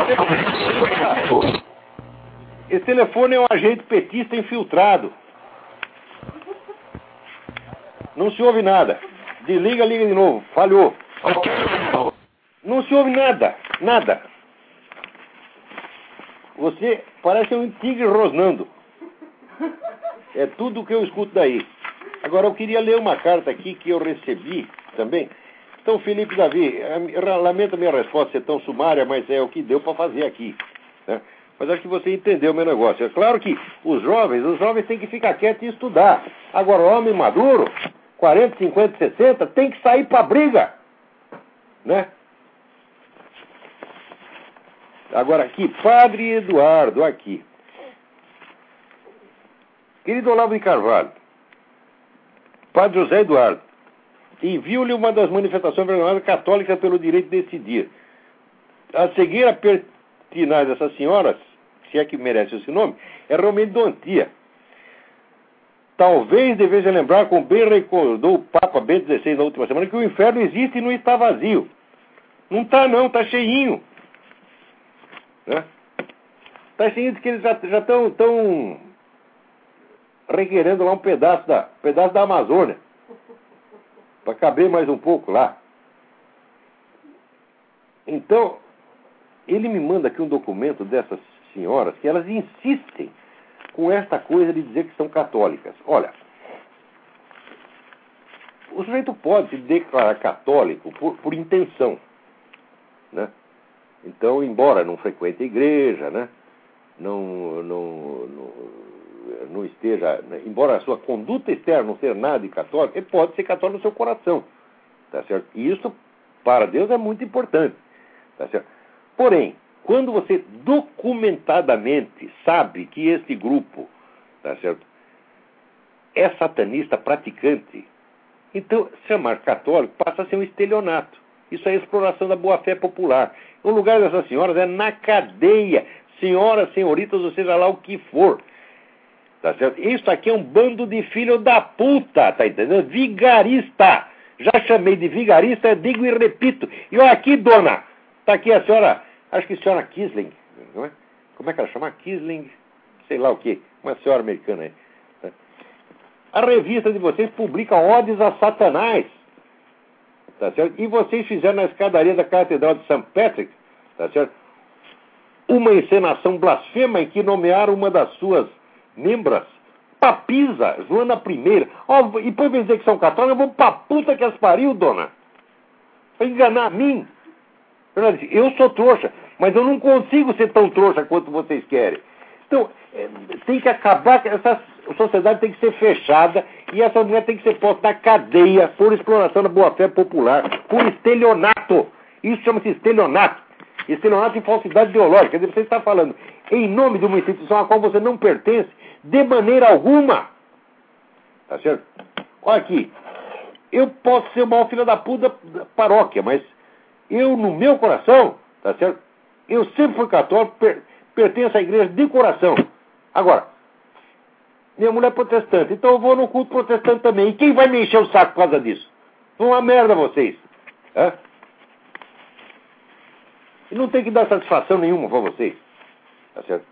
Esse telefone é um agente petista infiltrado. Não se ouve nada. Desliga, liga de novo. Falhou. Não se ouve nada. Nada. Você parece um tigre rosnando. É tudo o que eu escuto daí. Agora, eu queria ler uma carta aqui que eu recebi também. Então, Felipe Davi, lamento a minha resposta ser tão sumária, mas é o que deu para fazer aqui. Né? Mas acho que você entendeu o meu negócio. É claro que os jovens, os jovens têm que ficar quietos e estudar. Agora, o homem maduro, 40, 50, 60, tem que sair para briga. Né? Agora aqui, Padre Eduardo, aqui. Querido Olavo de Carvalho, Padre José Eduardo, envio-lhe uma das manifestações vergonhosas católicas pelo direito de decidir. A seguir a pertinaz dessas senhoras, se é que merece esse nome, é realmente doentia. Talvez devesse lembrar, como bem recordou o Papa Bento XVI na última semana, que o inferno existe e não está vazio. Não está não, está cheinho. Né? Está cheio de que eles já estão tão requerendo lá um pedaço da, pedaço da Amazônia. Para caber mais um pouco lá. Então, ele me manda aqui um documento dessas senhoras que elas insistem com esta coisa de dizer que são católicas. Olha, o sujeito pode se declarar católico por, por intenção. Né? Então, embora não frequente a igreja, né? não, não, não, não esteja. Né? Embora a sua conduta externa não seja nada de católico, ele pode ser católico no seu coração. Tá certo? E isso, para Deus, é muito importante. Tá certo? Porém, quando você documentadamente sabe que este grupo tá certo, é satanista praticante, então chamar católico passa a ser um estelionato. Isso é exploração da boa-fé popular. O lugar dessas senhoras é na cadeia. Senhoras, senhoritas, ou seja lá o que for. Tá certo? Isso aqui é um bando de filho da puta, tá entendendo? Vigarista. Já chamei de vigarista, digo e repito. E olha aqui, dona. Tá aqui a senhora Acho que a senhora Kisling, não é? Como é que ela chama? Kisling, sei lá o quê. Uma senhora americana aí. A revista de vocês publica odes a Satanás. Tá certo? E vocês fizeram na escadaria da Catedral de St. Patrick, tá certo? Uma encenação blasfema em que nomearam uma das suas membras papisa, Joana I. Oh, e depois dizer que são católicos, eu vou pra puta que as pariu, dona. Pra enganar a mim. Ela disse, eu sou trouxa, mas eu não consigo ser tão trouxa quanto vocês querem. Então, é, tem que acabar, essa sociedade tem que ser fechada e essa mulher tem que ser posta na cadeia por exploração da boa-fé popular, por estelionato. Isso chama-se estelionato. Estelionato e falsidade ideológica. Quer dizer, você está falando em nome de uma instituição a qual você não pertence de maneira alguma. Tá certo? Olha aqui. Eu posso ser o maior filho da puta da paróquia, mas eu, no meu coração, tá certo? Eu sempre fui católico, per, pertenço à igreja de coração. Agora, minha mulher é protestante, então eu vou no culto protestante também. E quem vai me encher o saco por causa disso? Uma merda vocês. É? E não tem que dar satisfação nenhuma para vocês. Tá certo?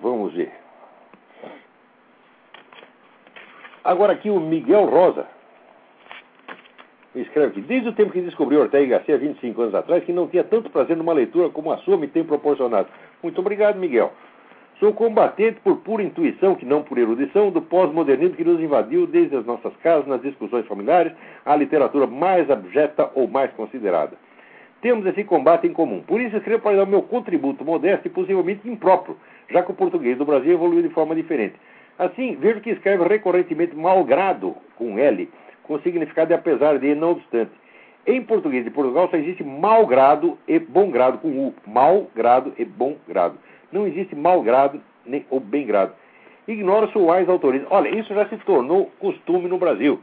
Vamos ver. Agora aqui o Miguel Rosa escreve aqui, desde o tempo que descobri Ortega y Gasset, 25 anos atrás, que não tinha tanto prazer numa leitura como a sua me tem proporcionado. Muito obrigado, Miguel. Sou combatente por pura intuição, que não por erudição, do pós-modernismo que nos invadiu desde as nossas casas, nas discussões familiares, a literatura mais abjeta ou mais considerada. Temos esse combate em comum. Por isso escrevo para dar o meu contributo modesto e possivelmente impróprio, já que o português do Brasil evoluiu de forma diferente. Assim, vejo que escreve recorrentemente malgrado, com L, com significado de apesar de, não obstante. Em português de Portugal só existe mau grado e bom grado com U. Mau grado e bom grado. Não existe mau grado nem, ou bem grado. Ignora suais autores. Olha, isso já se tornou costume no Brasil.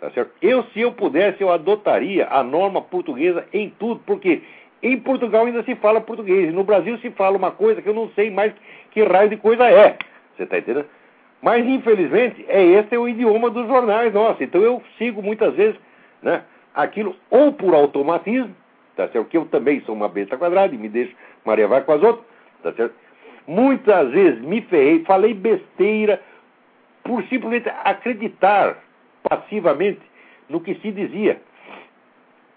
Tá certo? Eu, se eu pudesse, eu adotaria a norma portuguesa em tudo, porque Em Portugal ainda se fala português. No Brasil se fala uma coisa que eu não sei mais que raio de coisa é. Você está entendendo? Mas, infelizmente, é esse é o idioma dos jornais nossos. Então eu sigo muitas vezes né, aquilo ou por automatismo, tá certo? Que eu também sou uma besta quadrada e me deixo Maria vai com as outras, tá certo? Muitas vezes me ferrei, falei besteira por simplesmente acreditar passivamente no que se dizia.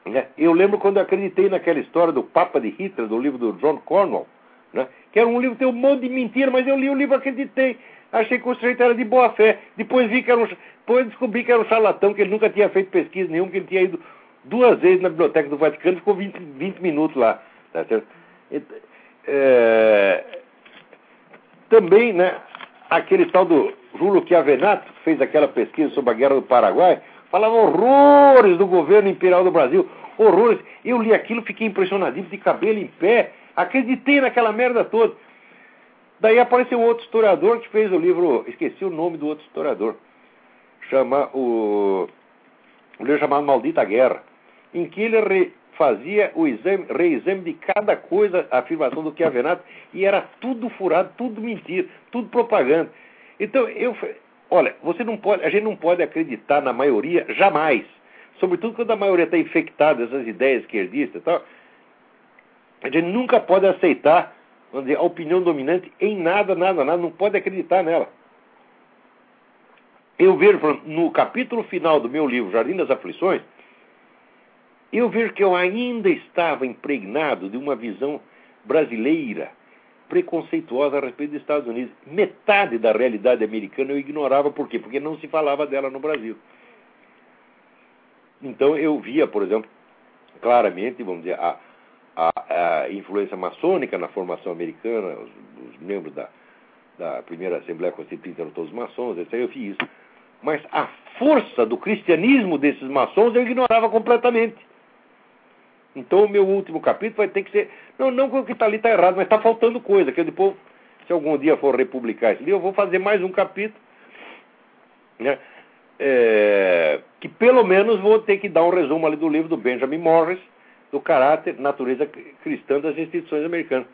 Né? Eu lembro quando acreditei naquela história do Papa de Hitler, do livro do John Cornwell, né? que era um livro que tem um monte de mentira, mas eu li o livro e acreditei. Achei que o sujeito era de boa fé. Depois vi que era um, depois descobri que era um charlatão, que ele nunca tinha feito pesquisa nenhuma, que ele tinha ido duas vezes na biblioteca do Vaticano e ficou 20, 20 minutos lá. Tá certo? É, também, né, aquele tal do Júlio Chiavenato, que fez aquela pesquisa sobre a Guerra do Paraguai, falava horrores do governo imperial do Brasil, horrores. Eu li aquilo, fiquei impressionadíssimo, de cabelo em pé, acreditei naquela merda toda. Daí apareceu outro historiador que fez o livro, esqueci o nome do outro historiador, chama o, o livro chamado Maldita Guerra, em que ele fazia o exame, reexame de cada coisa, a afirmação do Chiavenato, e era tudo furado, tudo mentira, tudo propaganda. Então, eu, olha, você não pode, a gente não pode acreditar na maioria jamais. Sobretudo quando a maioria está infectada dessas ideias esquerdistas e tal. A gente nunca pode aceitar vamos dizer, a opinião dominante em nada, nada, nada, não pode acreditar nela. Eu vejo, no capítulo final do meu livro, Jardim das Aflições, eu vejo que eu ainda estava impregnado de uma visão brasileira, preconceituosa a respeito dos Estados Unidos. Metade da realidade americana eu ignorava, por quê? Porque não se falava dela no Brasil. Então eu via, por exemplo, claramente, vamos dizer, a, a, a influência maçônica na formação americana, os, os membros da, da, primeira Assembleia Constituinte eram todos maçons, etc. Eu vi isso. Mas a força do cristianismo desses maçons eu ignorava completamente. Então o meu último capítulo vai ter que ser. Não, não que o que está ali está errado, mas está faltando coisa, que eu depois, se algum dia for republicar livro, eu vou fazer mais um capítulo. Né? É, que pelo menos vou ter que dar um resumo ali do livro do Benjamin Morris, do caráter, natureza cristã das instituições americanas.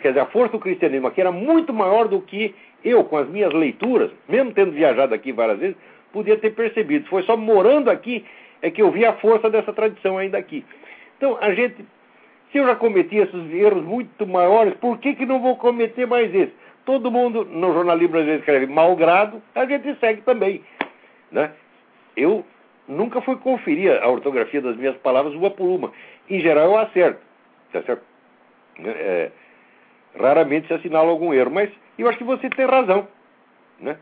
Quer dizer, a força do cristianismo aqui era muito maior do que eu, com as minhas leituras, mesmo tendo viajado aqui várias vezes, podia ter percebido. Foi só morando aqui é que eu vi a força dessa tradição ainda aqui. Então, a gente, se eu já cometi esses erros muito maiores, por que, que não vou cometer mais esse? Todo mundo no jornalismo brasileiro escreve malgrado, a gente segue também. Né? Eu nunca fui conferir a ortografia das minhas palavras uma por uma. Em geral, eu acerto. Tá certo? É, raramente se assinala algum erro, mas eu acho que você tem razão. Né?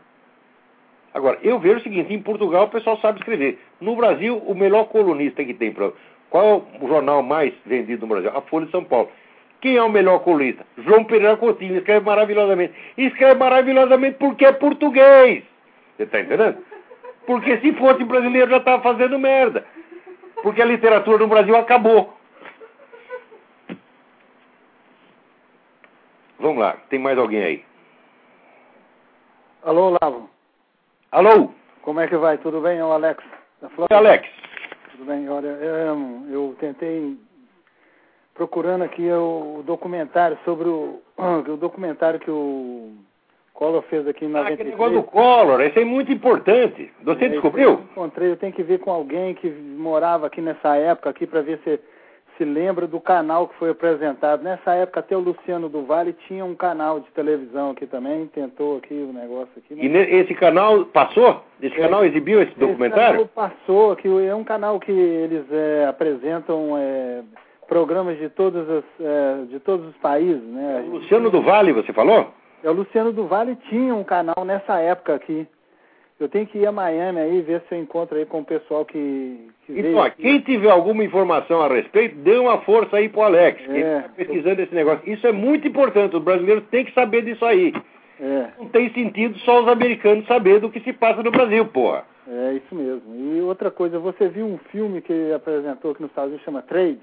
Agora, eu vejo o seguinte: em Portugal o pessoal sabe escrever. No Brasil, o melhor colunista que tem. Pra, qual é o jornal mais vendido no Brasil? A Folha de São Paulo. Quem é o melhor colunista? João Pereira Coutinho. Escreve maravilhosamente. Escreve maravilhosamente porque é português. Você está entendendo? Porque se fosse brasileiro já estava fazendo merda. Porque a literatura no Brasil acabou. Vamos lá, tem mais alguém aí? Alô, Lavo. Alô? Como é que vai? Tudo bem? É o Alex. É Alex. Tudo bem. Olha, eu, eu tentei procurando aqui o documentário sobre o, (clears throat) o documentário que o Collor fez aqui em 93. Ah, aquele negócio do Collor, esse é muito importante. Você é, descobriu? Eu encontrei, eu tenho que ver com alguém que morava aqui nessa época aqui para ver se se lembra do canal que foi apresentado. Nessa época até o Luciano do Vale tinha um canal de televisão aqui também, tentou aqui o negócio aqui. E esse canal passou? Esse é, canal exibiu esse documentário? Esse canal passou, aqui é um canal que eles é, apresentam é, programas de todos, as, é, de todos os países, né? O Luciano do Vale, você falou? É, o Luciano do Vale tinha um canal nessa época aqui. Eu tenho que ir a Miami aí ver se eu encontro aí com o pessoal que. que então, ó, quem tiver alguma informação a respeito, dê uma força aí pro Alex, é, que está pesquisando esse negócio. Isso é muito importante, os brasileiros têm que saber disso aí. É. Não tem sentido só os americanos saber do que se passa no Brasil, porra. É, isso mesmo. E outra coisa, você viu um filme que ele apresentou aqui nos Estados Unidos, chama Trade?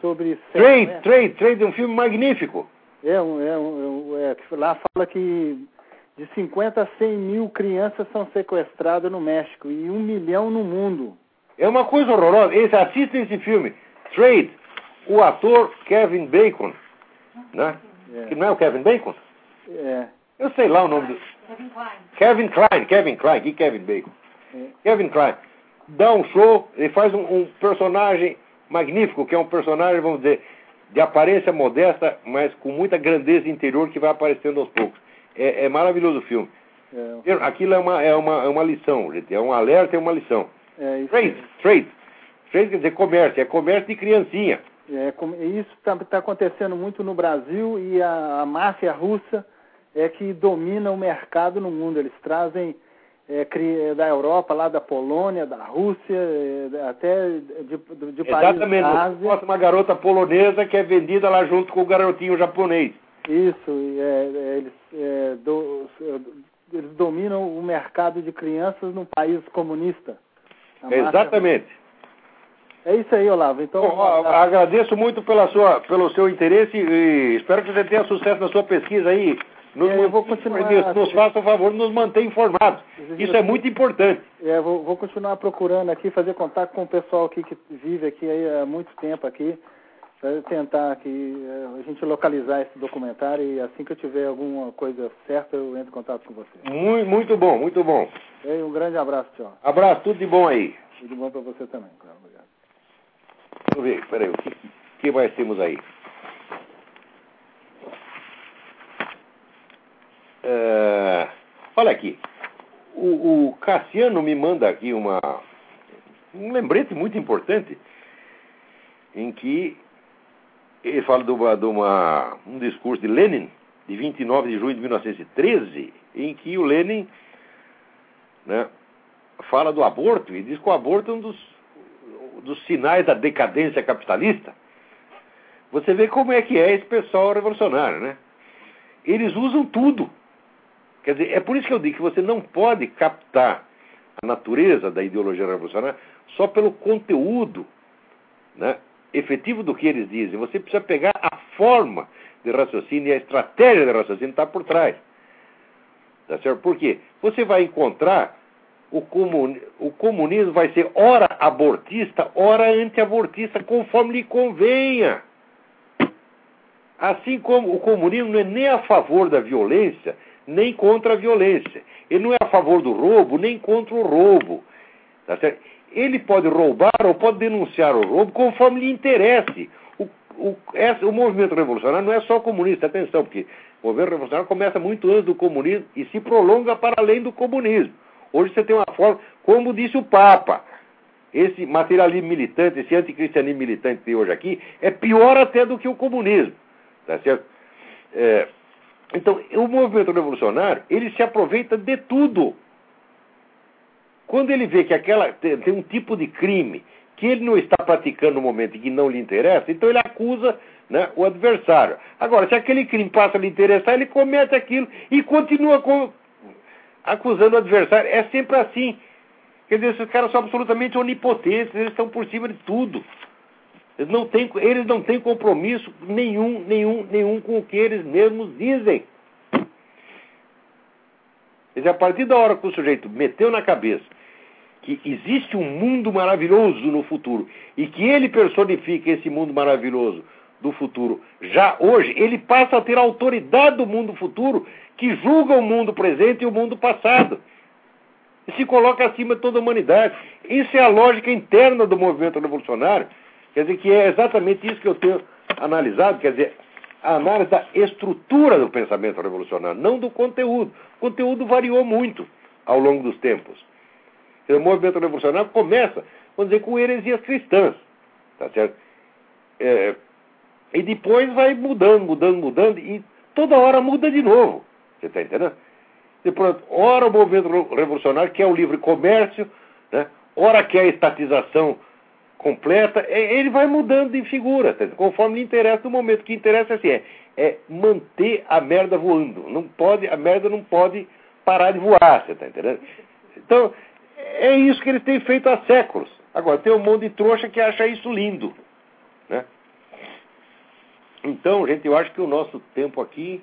Sobre Trade, né? Trade, Trade, é um filme magnífico. É, um, é, um, é, lá fala que de 50 a 100 mil crianças são sequestradas no México e um milhão no mundo. É uma coisa horrorosa. Esse, assista esse filme, Trade. o ator Kevin Bacon, né? É. Que não é o Kevin Bacon? É. Eu sei lá o nome do. Kevin Klein. Kevin Klein, Kevin Klein, que Kevin Bacon? É. Kevin Klein dá um show, ele faz um, um personagem magnífico, que é um personagem, vamos dizer, de aparência modesta, mas com muita grandeza interior que vai aparecendo aos poucos. É, é maravilhoso o filme. É, Aquilo é uma, é uma, é uma lição, gente. É um alerta e uma lição. é, Trade, trade. Trade quer dizer comércio, é comércio de criancinha. é, isso está acontecendo muito no Brasil e a, a máfia russa é que domina o mercado no mundo. Eles trazem é, é, da Europa, lá da Polônia, da Rússia, é, até de, de, países Exatamente. da Ásia. mostra uma garota polonesa que é vendida lá junto com o garotinho japonês. Isso, é, eles, é, do- eles dominam o mercado de crianças num país comunista. Exatamente. É isso aí, Olavo. Então, Bom, agradeço muito pela sua, pelo seu interesse e espero que você tenha sucesso na sua pesquisa aí. Nos, É, eu vou continuar nos, nos faça o favor nos manter informados. Isso é muito importante. É, vou, vou continuar procurando aqui, fazer contato com o pessoal aqui que vive aqui há muito tempo aqui, para tentar aqui é, a gente localizar esse documentário e assim que eu tiver alguma coisa certa eu entro em contato com você. Muito, muito bom, muito bom. E um grande abraço, tchau. Abraço, tudo de bom aí. E de bom para você também, claro. Obrigado. Deixa eu ver, peraí, o que, que mais temos aí? É, olha aqui, o, o Cassiano me manda aqui uma, um lembrete muito importante em que ele fala de, uma, de uma, um discurso de Lenin, de 29 de junho de 1913, em que o Lenin né, fala do aborto e diz que o aborto é um dos, dos sinais da decadência capitalista. Você vê como é que é esse pessoal revolucionário, né? Eles usam tudo. Quer dizer, é por isso que eu digo que você não pode captar a natureza da ideologia revolucionária só pelo conteúdo né, efetivo do que eles dizem. Você precisa pegar a forma de raciocínio e a estratégia de raciocínio que está por trás. Tá certo? Por quê? Você vai encontrar o, comuni o comunismo vai ser ora abortista, ora anti-abortista, conforme lhe convenha. Assim como o comunismo não é nem a favor da violência, nem contra a violência. Ele não é a favor do roubo, nem contra o roubo. Tá? Ele pode roubar ou pode denunciar o roubo conforme lhe interesse. O, o, essa, o movimento revolucionário não é só comunista, atenção, porque o movimento revolucionário começa muito antes do comunismo e se prolonga para além do comunismo. Hoje você tem uma forma, como disse o Papa, esse materialismo militante, esse anticristianismo militante que tem hoje aqui, é pior até do que o comunismo. Tá certo? É, então, o movimento revolucionário, ele se aproveita de tudo. Quando ele vê que aquela tem, tem um tipo de crime que ele não está praticando no momento em que não lhe interessa, então ele acusa né, o adversário. Agora, se aquele crime passa a lhe interessar, ele comete aquilo e continua com, acusando o adversário. É sempre assim. Quer dizer, esses caras são absolutamente onipotentes, eles estão por cima de tudo. Eles não têm, eles não têm compromisso nenhum, nenhum, nenhum com o que eles mesmos dizem. Quer dizer, a partir da hora que o sujeito meteu na cabeça que existe um mundo maravilhoso no futuro e que ele personifica esse mundo maravilhoso do futuro já hoje, ele passa a ter a autoridade do mundo futuro que julga o mundo presente e o mundo passado. E se coloca acima de toda a humanidade. Isso é a lógica interna do movimento revolucionário. Quer dizer, que é exatamente isso que eu tenho analisado, quer dizer, a análise da estrutura do pensamento revolucionário, não do conteúdo. O conteúdo variou muito ao longo dos tempos. O movimento revolucionário começa, vamos dizer, com heresias cristãs, tá certo? É, e depois vai mudando, mudando, mudando, e toda hora muda de novo. Você está entendendo? Depois, ora o movimento revolucionário quer o livre comércio, né? ora quer a estatização completa, ele vai mudando de figura, tá? conforme lhe interessa no momento. O que interessa assim, é, é manter a merda voando. Não pode, a merda não pode parar de voar, você está entendendo? Então, é isso que eles têm feito há séculos. Agora, tem um monte de trouxa que acha isso lindo. Né? Então, gente, eu acho que o nosso tempo aqui.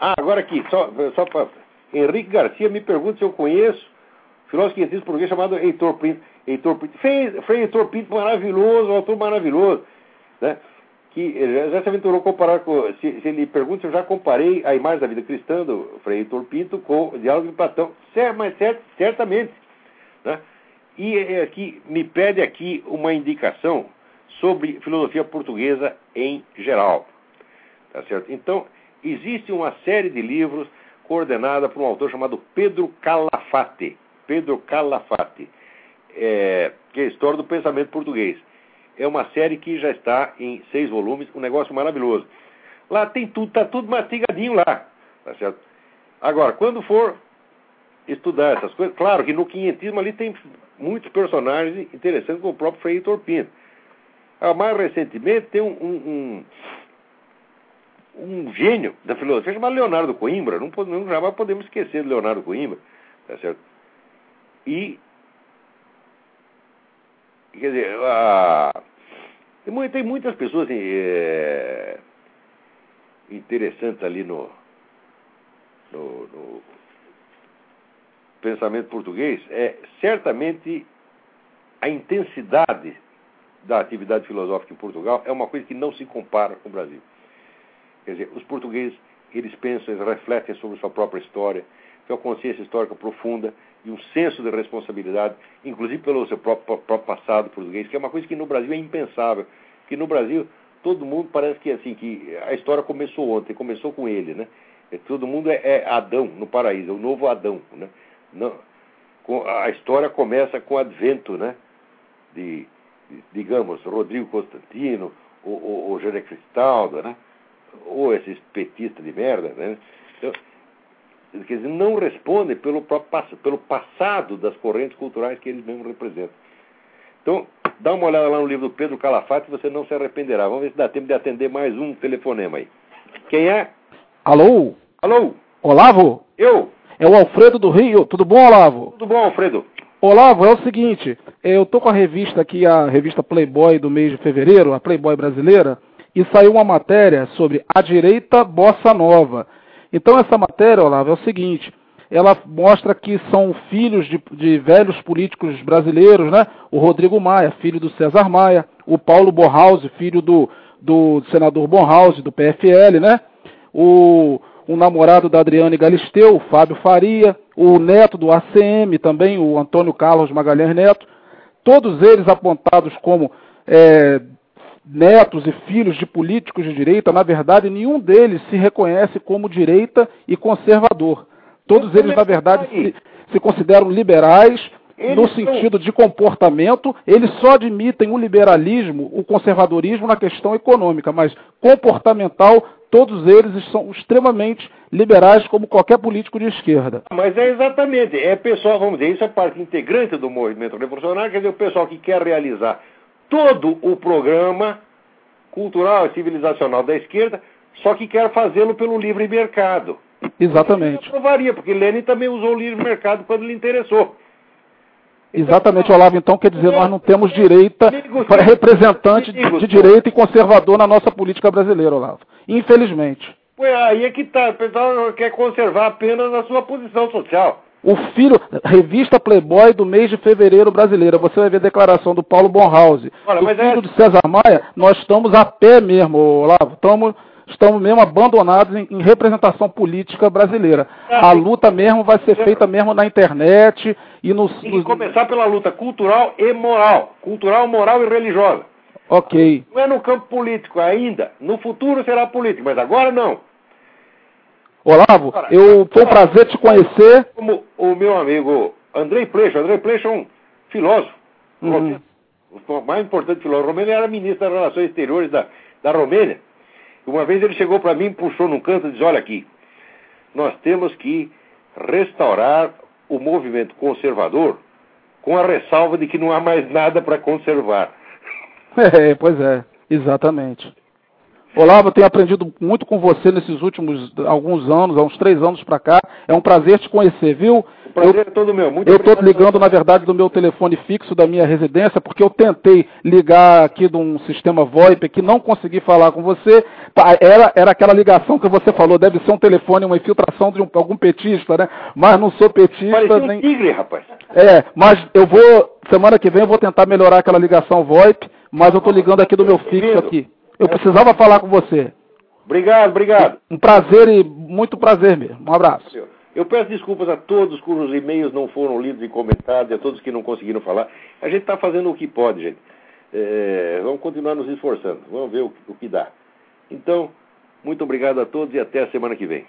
Ah, agora aqui, só, só para. Henrique Garcia me pergunta se eu conheço filósofo quientista português chamado Heitor Pinto. Heitor Pinto. Fez, Frei Heitor Pinto maravilhoso, um autor maravilhoso. Né? Que já se aventurou comparar com. Se, se ele pergunta se eu já comparei a imagem da vida cristã do Frei Heitor Pinto com o diálogo de Platão. Certo, mas cert, certamente. Né? E aqui, me pede aqui uma indicação sobre filosofia portuguesa em geral. Tá certo? Então, existe uma série de livros coordenada por um autor chamado Pedro Calafate. Pedro Calafate, é, que é história do pensamento português. É uma série que já está em seis volumes, um negócio maravilhoso. Lá tem tudo, tá tudo mastigadinho lá, tá certo? Agora, quando for estudar essas coisas, claro que no quinhentismo ali tem muitos personagens interessantes, como o próprio Frei Heitor Pinto. Ah, mais recentemente tem um, um, um, um, gênio da filosofia chamado Leonardo Coimbra. Não, não jamais podemos esquecer de Leonardo Coimbra, tá certo? E. Quer dizer, tem, muitas pessoas é, interessantes ali no, no, no, pensamento português. É certamente a intensidade da atividade filosófica em Portugal é uma coisa que não se compara com o Brasil. Quer dizer, os portugueses, eles pensam, eles refletem sobre sua própria história, têm uma consciência histórica profunda, e um senso de responsabilidade, inclusive pelo seu próprio, próprio passado português, que é uma coisa que no Brasil é impensável. Que no Brasil todo mundo parece que assim que a história começou ontem, começou com ele, né? É, todo mundo é, é Adão no paraíso, é o novo Adão, né? Não, a história começa com o advento, né? De, de digamos, Rodrigo Constantino, o, o, o José Cristaldo, né? Ou esses petistas de merda, né? Então, quer dizer, não respondem pelo, próprio, pelo passado das correntes culturais que eles mesmos representam. Então, dá uma olhada lá no livro do Pedro Calafate e você não se arrependerá. Vamos ver se dá tempo de atender mais um telefonema aí. Quem é? Alô? Alô? Olavo? Eu? É o Alfredo do Rio. Tudo bom, Olavo? Tudo bom, Alfredo. Olavo, é o seguinte, eu tô com a revista aqui, a revista Playboy do mês de fevereiro, a Playboy brasileira, e saiu uma matéria sobre a direita bossa nova. Então essa matéria, Olavo, é o seguinte, ela mostra que são filhos de, de, velhos políticos brasileiros, né? O Rodrigo Maia, filho do César Maia, o Paulo Borrausi, filho do, do senador Borrausi, do PFL, né? O, o namorado da Adriane Galisteu, o Fábio Faria, o neto do ACM também, o Antônio Carlos Magalhães Neto, todos eles apontados como é, netos e filhos de políticos de direita, na verdade, nenhum deles se reconhece como direita e conservador. Todos eles, na verdade, se, se consideram liberais eles no sentido de comportamento, eles só admitem o liberalismo, o conservadorismo na questão econômica, mas comportamental, todos eles são extremamente liberais, como qualquer político de esquerda. Mas é exatamente, é pessoal, vamos dizer, isso é parte integrante do movimento revolucionário, quer dizer, o pessoal que quer realizar todo o programa cultural e civilizacional da esquerda, só que quer fazê-lo pelo livre mercado. Exatamente. Eu provaria, porque Lenin também usou o livre mercado quando lhe interessou. Exatamente, Olavo. Então, quer dizer, nós não temos direita, para representante de, direita e conservador na nossa política brasileira, Olavo. Infelizmente. Pois aí é que está. O pessoal quer conservar apenas a sua posição social. O filho, revista Playboy do mês de fevereiro brasileira. Você vai ver a declaração do Paulo Bonhouse. Olha, do filho é... do César Maia, nós estamos a pé mesmo, Olavo. Estamos, estamos mesmo abandonados em, em representação política brasileira. Ah, a luta mesmo vai ser feita mesmo na internet e nos. Tem que começar pela luta cultural e moral. Cultural, moral e religiosa. Ok. Não é no campo político ainda. No futuro será político, mas agora não. Olavo, eu foi um prazer te conhecer. Como o meu amigo Andrei Pleixo, Andrei Pleixo é um filósofo, uhum. o mais importante filósofo romeno, era ministro das Relações Exteriores da, da Romênia. Uma vez ele chegou para mim, puxou num canto e disse: Olha aqui, nós temos que restaurar o movimento conservador com a ressalva de que não há mais nada para conservar. (laughs) É, pois é, exatamente. Olavo, eu tenho aprendido muito com você nesses últimos alguns anos, há uns três anos para cá. É um prazer te conhecer, viu? O prazer eu, é todo meu. Muito eu estou ligando, na verdade, do meu telefone fixo da minha residência, porque eu tentei ligar aqui de um sistema VoIP que não consegui falar com você. Era, era aquela ligação que você falou, deve ser um telefone, uma infiltração de um, algum petista, né? Mas não sou petista. Parecia nem... um tigre, rapaz. É, mas eu vou, semana que vem eu vou tentar melhorar aquela ligação VoIP, mas eu estou ligando aqui do meu fixo aqui. Eu precisava falar com você. Obrigado, obrigado. Um prazer e muito prazer mesmo. Um abraço. Eu peço desculpas a todos cujos e-mails não foram lidos e comentados, a todos que não conseguiram falar. A gente está fazendo o que pode, gente. É, vamos continuar nos esforçando. Vamos ver o, o que dá. Então, muito obrigado a todos e até a semana que vem.